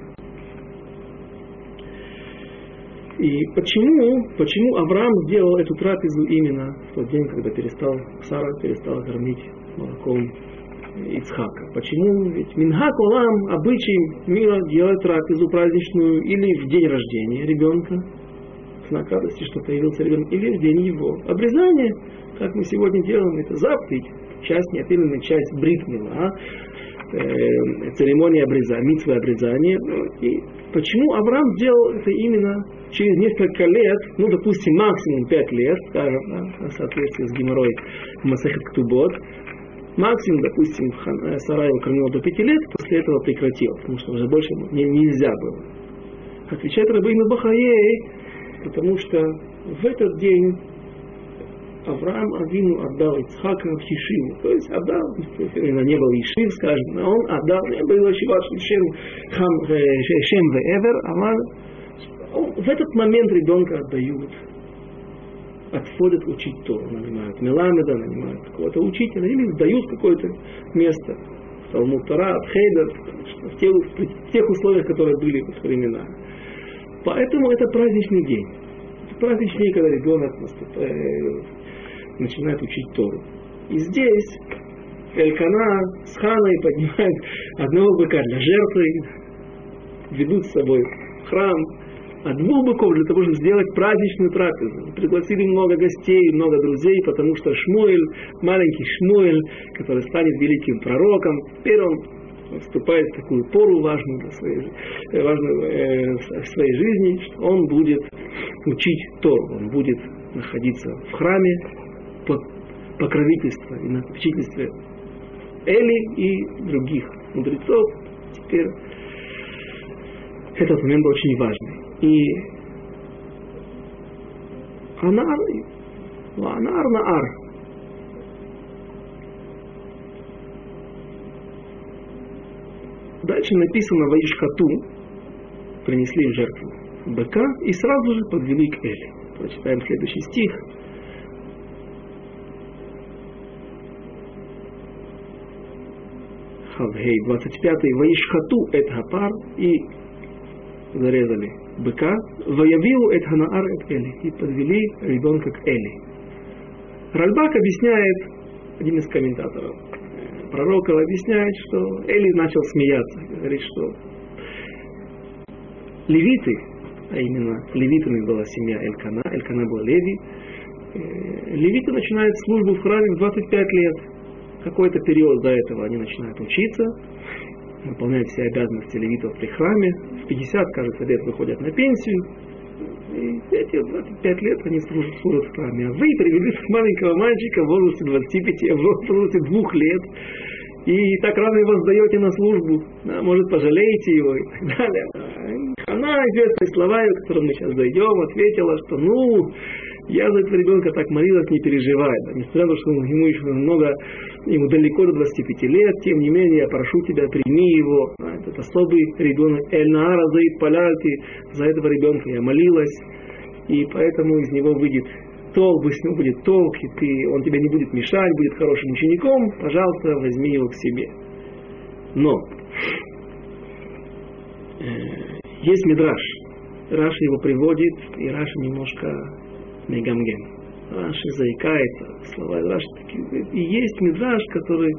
И почему, почему Авраам сделал эту трапезу именно в тот день, когда перестал, Сара перестала кормить молоком Ицхака. Почему? Ведь Минхак Олам, обычай мира делать трапезу праздничную или в день рождения ребенка, знак радости, что появился ребенок, или в день его обрезания, как мы сегодня делаем, это заповедь, часть, неотъемлемая часть бритмила, а? э, церемония обрезания, митвы обрезания. И почему Авраам сделал это именно через несколько лет, ну, допустим, максимум пять лет, скажем, да, в соответствии с геморрой Масахет Ктубот, Максимум, допустим, э, Сарай его кормил до пяти лет, после этого прекратил, потому что уже больше не, нельзя было. Отвечает Рабейну Бахаей, потому что в этот день Авраам Авину отдал Ицхака в Хишиву. То есть отдал, именно не был Ишив, скажем, но он отдал, не был Ишиват Шем, хам, э, Шем Веевер, а в этот момент ребенка отдают отходят учить Тору, нанимают Меламеда, нанимают какого-то учителя, или сдают какое-то место, в Хейдер, в тех, в тех условиях, которые были в времена. Поэтому это праздничный день. Это праздничный день, когда ребенок э, начинает учить Тору. И здесь Элькана с Ханой поднимают одного быка для жертвы, ведут с собой храм, а двух быков для того, чтобы сделать праздничную трапезу. Пригласили много гостей, много друзей, потому что Шмуэль, маленький Шмуэль, который станет великим пророком, теперь он вступает в такую пору важную, для своей, э, важную э, в своей жизни, что он будет учить Тору, он будет находиться в храме под покровительство и на попечительстве Эли и других мудрецов. Теперь этот момент очень важный. И Анар, Анар Наар. Дальше написано Ваишкату, принесли жертву быка и сразу же подвели к Эли. Прочитаем следующий стих. Хавгей 25. Ваишхату эт хапар и зарезали быка. Ваявилу эт ханаар Эли. И подвели ребенка к Эли. Ральбак объясняет, один из комментаторов, пророков объясняет, что Эли начал смеяться. Говорит, что левиты, а именно левитами была семья Элькана, Элькана был Леви, э, левиты начинают службу в храме в 25 лет. Какой-то период до этого они начинают учиться, выполняют все обязанности левитов при храме. В 50, кажется, лет выходят на пенсию. И эти 25 лет они служат, служат в храме. А вы привели маленького мальчика в возрасте 25, в возрасте двух лет и так рано его сдаете на службу, да, может пожалеете его и так далее. Она, известные слова, к которым мы сейчас дойдем, ответила, что ну, я за этого ребенка так молилась, не переживай. Да, несмотря на то, что ему еще много, ему далеко до 25 лет, тем не менее, я прошу тебя, прими его. Да, этот особый ребенок, Эльнаара Заид Паляльти, за этого ребенка я молилась, и поэтому из него выйдет толк, с ним будет толк, и ты, он тебе не будет мешать, будет хорошим учеником, пожалуйста, возьми его к себе. Но э, есть Мидраш. Раши его приводит, и Раши немножко מגמגם. Раши заикается, слова Раши такие. И есть Мидраш, который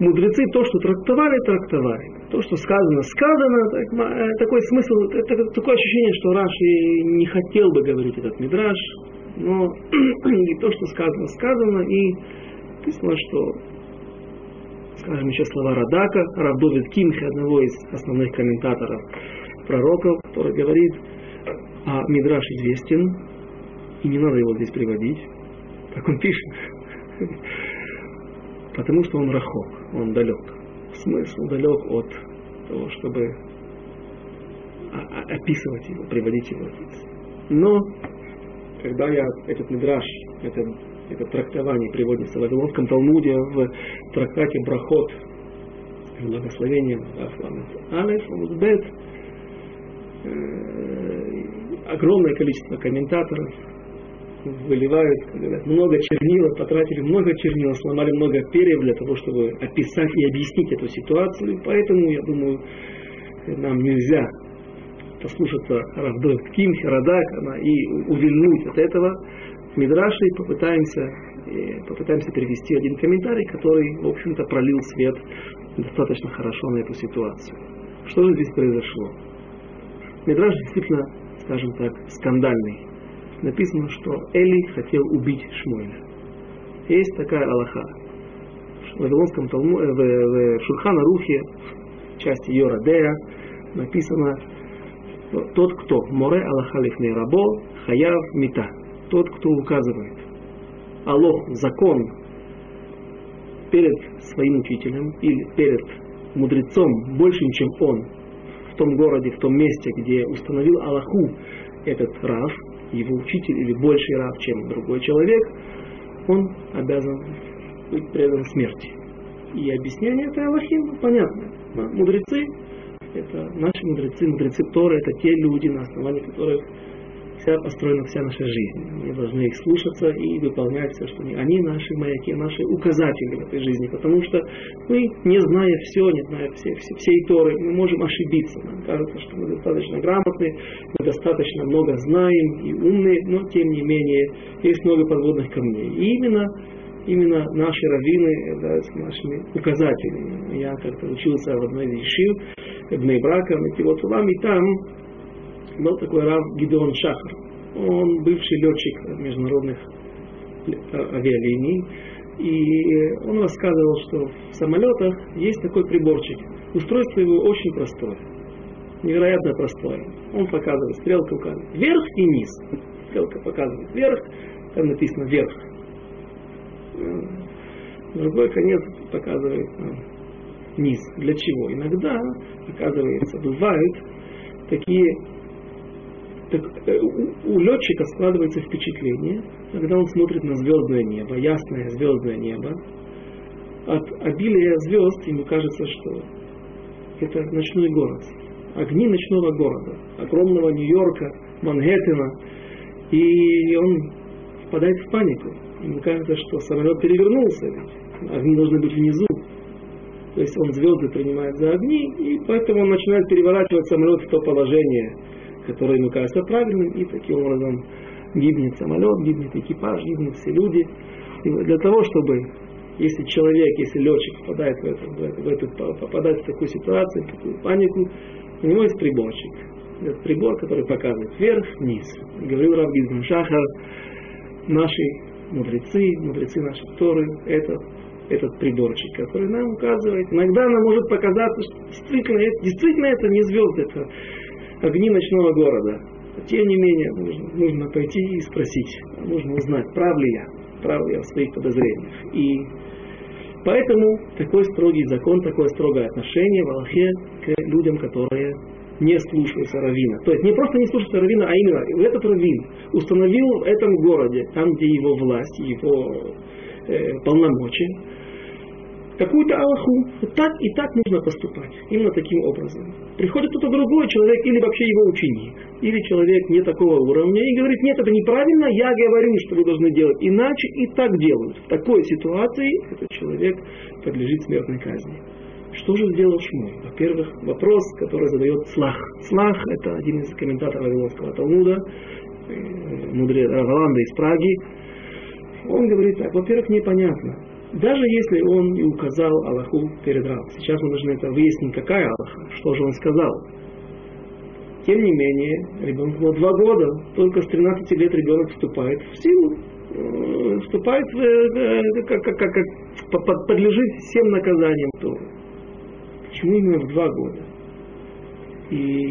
мудрецы то, что трактовали, трактовали. То, что сказано, сказано. Так, э, такой смысл, это, такое ощущение, что Раши не хотел бы говорить этот Мидраш, но и то, что сказано, сказано, и написано, что, скажем, еще слова Радака, Рав Довид Кимхи, одного из основных комментаторов пророков, который говорит, а Мидраш известен, и не надо его здесь приводить, так он пишет, потому что он рахок, он далек. Смысл далек от того, чтобы описывать его, приводить его. Но когда я этот мидраж, это, это трактование приводится в Вавилонском Талмуде, в трактате Брахот, благословение Алеф, Бет, э, огромное количество комментаторов выливают, много чернила, потратили много чернила, сломали много перьев для того, чтобы описать и объяснить эту ситуацию. Поэтому, я думаю, нам нельзя послушаться Равдой Кимхи, Радакана и увильнуть от этого Мидраши, попытаемся, э, попытаемся перевести один комментарий, который, в общем-то, пролил свет достаточно хорошо на эту ситуацию. Что же здесь произошло? Мидраш действительно, скажем так, скандальный. Написано, что Эли хотел убить Шмуэля. Есть такая Аллаха. В Вавилонском Талму, э, в, в Шурхана Рухе, части Йорадея, написано, тот, кто море Аллаха лифней рабо, хаяв мита. Тот, кто указывает Аллах, закон перед своим учителем или перед мудрецом большим, чем он, в том городе, в том месте, где установил Аллаху этот рав, его учитель или больший рав, чем другой человек, он обязан быть предан смерти. И объяснение этой Аллахи понятно. Мудрецы это наши мудрецы, мудрецы Торы, это те люди, на основании которых вся построена вся наша жизнь. Мы должны их слушаться и выполнять все, что они. Они наши маяки, наши указатели в этой жизни, потому что мы, не зная все, не зная все, все, всей Торы, мы можем ошибиться. Нам кажется, что мы достаточно грамотны, мы достаточно много знаем и умны, но тем не менее есть много подводных камней. И именно именно наши раввины являются нашими указателями. Я как-то учился в одной из ешив, Бней Брака, Мативот Улам, и там Был такой Рав Гидеон Шахар. Он бывший летчик международных авиалиний. И он рассказывал, что в самолетах есть такой приборчик. Устройство его очень простое. Невероятно простое. Он показывает стрелку вверх и низ. Стрелка показывает вверх, там написано вверх. Другой конец показывает низ. Для чего? Иногда, оказывается, бывают такие так, э, у, летчика складывается впечатление, когда он смотрит на звездное небо, ясное звездное небо, от обилия звезд ему кажется, что это ночной город. Огни ночного города, огромного Нью-Йорка, Манхэттена. И он впадает в панику. Ему кажется, что самолет перевернулся, огни должны быть внизу. То есть он звезды принимает за огни, и поэтому он начинает переворачивать самолет в то положение, которое ему кажется правильным, и таким образом гибнет самолет, гибнет экипаж, гибнет все люди. И для того, чтобы, если человек, если летчик попадает в, это, в, это, в эту, попадает в такую ситуацию, в такую панику, у него есть приборчик. Этот прибор, который показывает вверх, вниз. Говорил Рав Гизман Шахар, наши мудрецы, мудрецы нашей Торы, это этот приборчик, который нам указывает. Иногда нам может показаться, что действительно, действительно это не звезды, это огни ночного города. Тем не менее, нужно, нужно пойти и спросить, нужно узнать, прав ли я, прав ли я в своих подозрениях. И поэтому такой строгий закон, такое строгое отношение в Аллахе к людям, которые не слушаются Равина. То есть не просто не слушаются Равина, а именно этот Равин установил в этом городе, там, где его власть, его э, полномочия, какую-то Аллаху. Так и так нужно поступать. Именно таким образом. Приходит кто-то другой человек, или вообще его ученик, или человек не такого уровня, и говорит, нет, это неправильно, я говорю, что вы должны делать иначе, и так делают. В такой ситуации этот человек подлежит смертной казни. Что же сделал Шмуль? Во-первых, вопрос, который задает Слах. Слах – это один из комментаторов Вавилонского Талмуда, э, мудрец Раваланда из Праги. Он говорит так, во-первых, непонятно, даже если он и указал Аллаху перед Рав. Сейчас мы должны это выяснить, какая Аллаха, что же он сказал. Тем не менее, ребенку было два года, только с 13 лет ребенок вступает в силу, э, вступает, в, э, как, как, как, подлежит всем наказаниям Торы. Почему именно в два года? И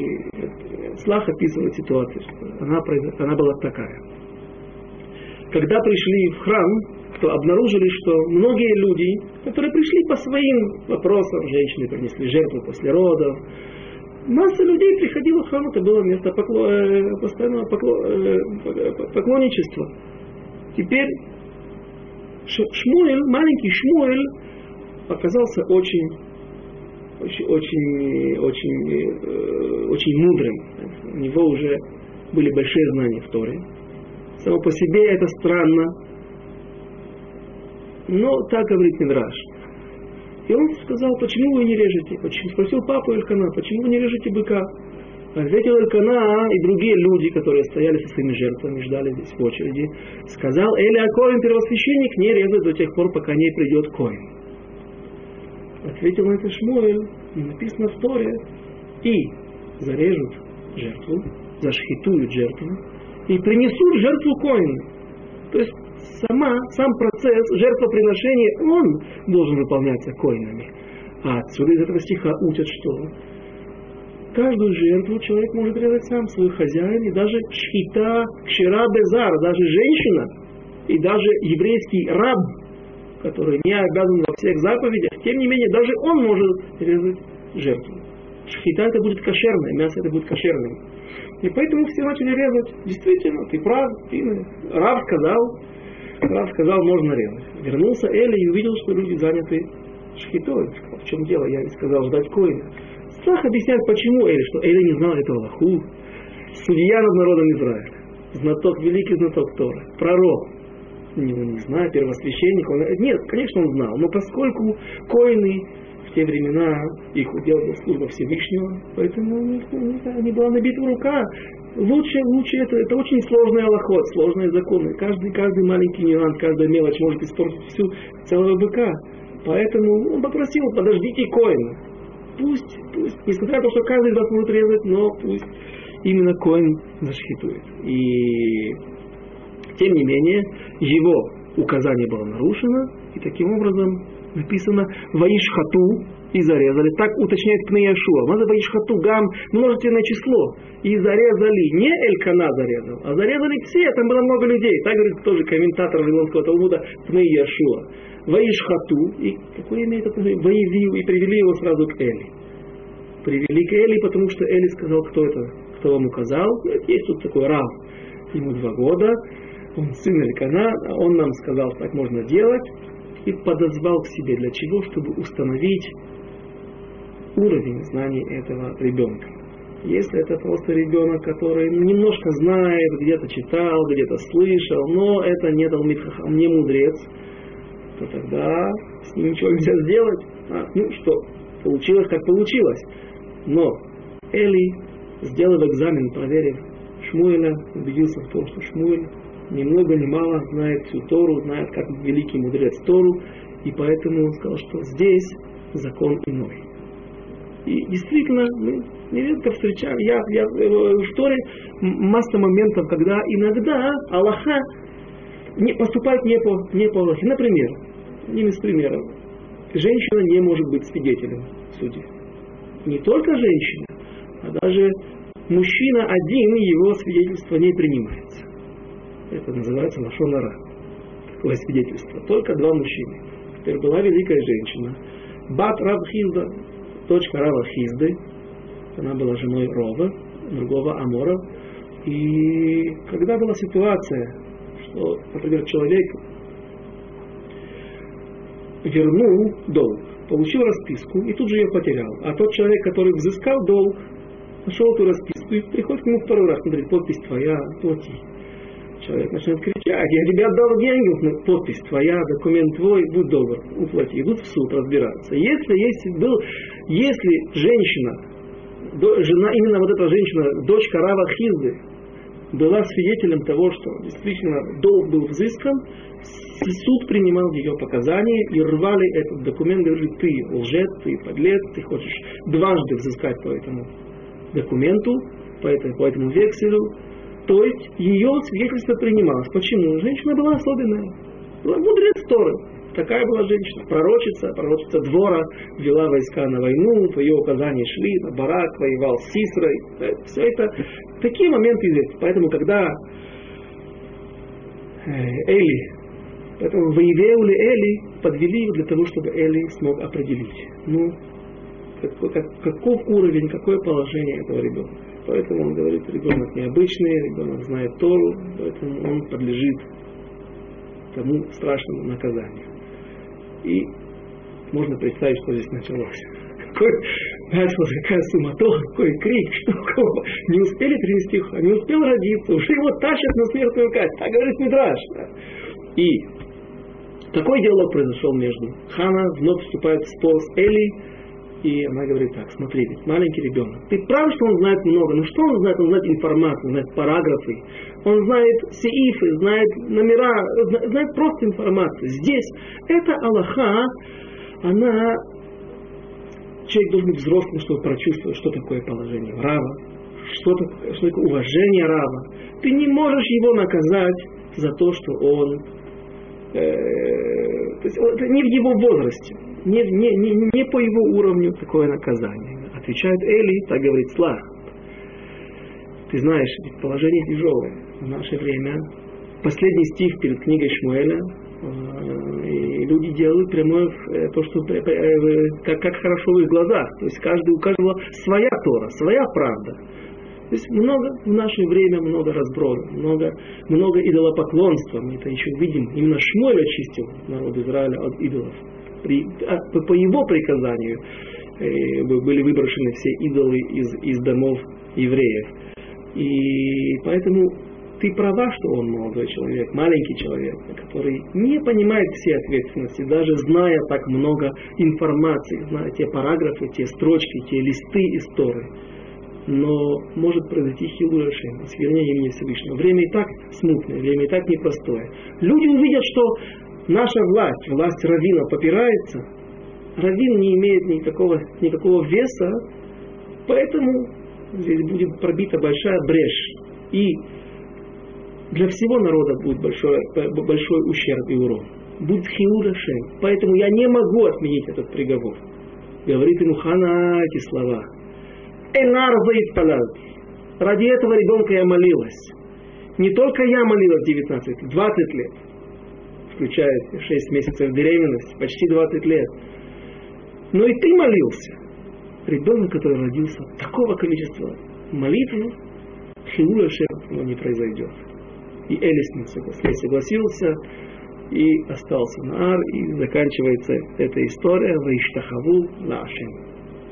Слах описывает ситуацию, она, она была такая. Когда пришли в храм, то обнаружили, что многие люди, которые пришли по своим вопросам, женщины принесли жертву после родов, масса людей приходила в храм, это было место покло, э, постоянного покло, э, поклонничества. Теперь Шмуэль, маленький Шмуэль, оказался очень, очень, очень, очень, э, очень мудрым. У него уже были большие знания в Торе. Само по себе это странно, но так говорит Мидраш. И он сказал, почему вы не режете? Почему? Спросил папу Элькана, почему вы не режете быка? Ответил Элькана и другие люди, которые стояли со своими жертвами, ждали здесь в очереди, сказал, Эли Акоин, первосвященник, не резать до тех пор, пока не придет Коин. Ответил на это Шмуэль, написано в Торе, и зарежут жертву, зашхитуют жертву, и принесут жертву Коину. То есть сама, сам процесс жертвоприношения, он должен выполняться коинами. А отсюда из этого стиха учат, что каждую жертву человек может резать сам, свой хозяин, и даже шхита, кшира безар, даже женщина, и даже еврейский раб, который не обязан во всех заповедях, тем не менее, даже он может резать жертву. Шхита это будет кошерное, мясо это будет кошерным. И поэтому все начали резать. Действительно, ты прав, ты раб сказал, Рав сказал, можно резать. Вернулся Эли и увидел, что люди заняты шхитой. В чем дело? Я сказал ждать коина. Страх объясняет, почему Эли, что Эли не знал этого Аллаху. Судья над народом Израиля. Знаток, великий знаток Тора. Пророк. Не, не знаю, первосвященник. Он, нет, конечно, он знал. Но поскольку коины в те времена их удел был служба Всевышнего, поэтому у них, у них не была набита рука Лучше, лучше это, это очень сложный аллоход, сложные законы. Каждый, каждый маленький нюанс, каждая мелочь может испортить всю целого быка. Поэтому он попросил, подождите коина. Пусть, пусть, несмотря на то, что каждый из вас может резать, но пусть именно Коин зашхитует. И тем не менее, его указание было нарушено, и таким образом написано «Ваишхату» и зарезали. Так уточняет Пнеяшуа. Надо Ваишхату гам множественное число. И зарезали. Не Элькана зарезал, а зарезали все. Там было много людей. Так говорит тоже комментатор Вавилонского Талмуда Пнеяшуа. Ваишхату. И какое имеет отношение? Воевил. И привели его сразу к Эли. Привели к Эли, потому что Эли сказал, кто это, кто вам указал. Есть тут такой рав. Ему два года. Он сын Элькана. Он нам сказал, так можно делать и подозвал к себе. Для чего? Чтобы установить уровень знаний этого ребенка. Если это просто ребенок, который немножко знает, где-то читал, где-то слышал, но это не Талмитхахам, не мудрец, то тогда с ним ничего нельзя сделать. А, ну что, получилось как получилось. Но Эли, сделав экзамен, проверив Шмуэля, убедился в том, что Шмуэль ни много ни мало знает всю Тору, знает как великий мудрец Тору, и поэтому он сказал, что здесь закон иной. И действительно, мы нередко встречаем, я, я в Торе масса моментов, когда иногда Аллаха не, поступает не по, не по Аллахе. Например, одним из примеров, женщина не может быть свидетелем суде. Не только женщина, а даже мужчина один, его свидетельство не принимается. Это называется Лашонара. Такое свидетельство. Только два мужчины. Теперь была великая женщина. Бат Раб Хизда, дочка Рава Хизды. Она была женой Рова, другого Амора. И когда была ситуация, что, например, человек вернул долг, получил расписку и тут же ее потерял. А тот человек, который взыскал долг, нашел эту расписку и приходит к нему второй раз, говорит, подпись твоя, плати человек начнет кричать, я тебе отдал деньги, подпись твоя, документ твой, будь добр, уплати. Идут в суд разбираться. Если, если, был, если женщина, жена, именно вот эта женщина, дочка Рава Хизды, была свидетелем того, что действительно долг был взыскан, суд принимал ее показания и рвали этот документ, говорили, ты лжец, ты подлец, ты хочешь дважды взыскать по этому документу, по этому, по этому векселю, то есть ее свидетельство принималось. Почему? Женщина была особенная. Была мудрец Торы. Такая была женщина, пророчица, пророчица двора, вела войска на войну, по ее указанию шли, на барак воевал с Сисрой. Э, Все это такие моменты известны. Поэтому, когда э, Эли, поэтому воевали Эли, подвели его для того, чтобы Эли смог определить, ну, какой, как, каков уровень, какое положение этого ребенка. Поэтому он говорит, ребенок необычный, ребенок знает Тору, поэтому он подлежит тому страшному наказанию. И можно представить, что здесь началось. Какой, началась какая суматоха, какой крик, что кого. Не успели принести, не успел родиться, уже его тащат на смертную казнь. Так говорит Мидраш. Да. И такой диалог произошел между. Хана вновь вступает в спор с Эли, и она говорит так, смотри, ведь маленький ребенок. Ты прав, что он знает много, но что он знает? Он знает информацию, знает параграфы, он знает сеифы, знает номера, знает просто информацию. Здесь эта Аллаха, она, человек должен быть взрослым, чтобы прочувствовать, что такое положение Рава, что такое, что такое уважение Рава. Ты не можешь его наказать за то, что он э, то есть, это не в его возрасте не, не, не, не по его уровню такое наказание. Отвечает Эли, так говорит Слах. Ты знаешь, положение тяжелое. В наше время последний стих перед книгой Шмуэля, э, и люди делают прямое э, то, что э, как, как хорошо в их глазах. То есть каждый, у каждого своя Тора, своя правда. То есть много в наше время много разброда, много, много идолопоклонства. Мы это еще видим. Именно Шмуэль очистил народ Израиля от идолов при, а, по его приказанию э, были выброшены все идолы из, из домов евреев. И поэтому ты права, что он молодой человек, маленький человек, который не понимает все ответственности, даже зная так много информации, зная те параграфы, те строчки, те листы истории. Но может произойти хилую ошибку, вернее имени Всевышнего. Время и так смутное, время и так непростое. Люди увидят, что наша власть, власть равина попирается, равин не имеет никакого, никакого веса, поэтому здесь будет пробита большая брешь. И для всего народа будет большой, большой ущерб и урон. Будет хиуда. Поэтому я не могу отменить этот приговор. Говорит ему Хана эти слова. Энар. Ради этого ребенка я молилась. Не только я молилась 19, 20 лет. Включая 6 месяцев беременности, почти 20 лет. Но и ты молился. Ребенок, который родился, такого количества молитв, хилуля шем не произойдет. И Элис не согласился и остался на Ар, и заканчивается эта история в Иштахаву нашим.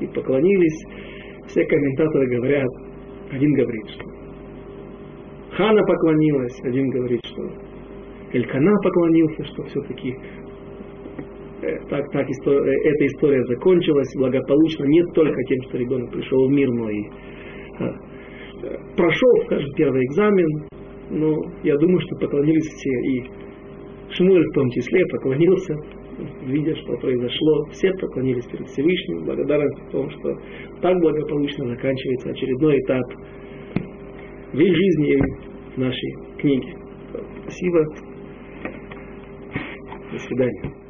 И поклонились. Все комментаторы говорят, один говорит, что Хана поклонилась, один говорит, что Элькана поклонился, что все-таки э, так, так история, э, эта история закончилась благополучно не только тем, что ребенок пришел в мир, но и а, прошел, скажем, первый экзамен, но я думаю, что поклонились все, и Шмуэль в том числе поклонился, видя, что произошло. Все поклонились перед Всевышним, благодарность в том, что так благополучно заканчивается очередной этап в их жизни и в нашей книге. Спасибо. До свидания.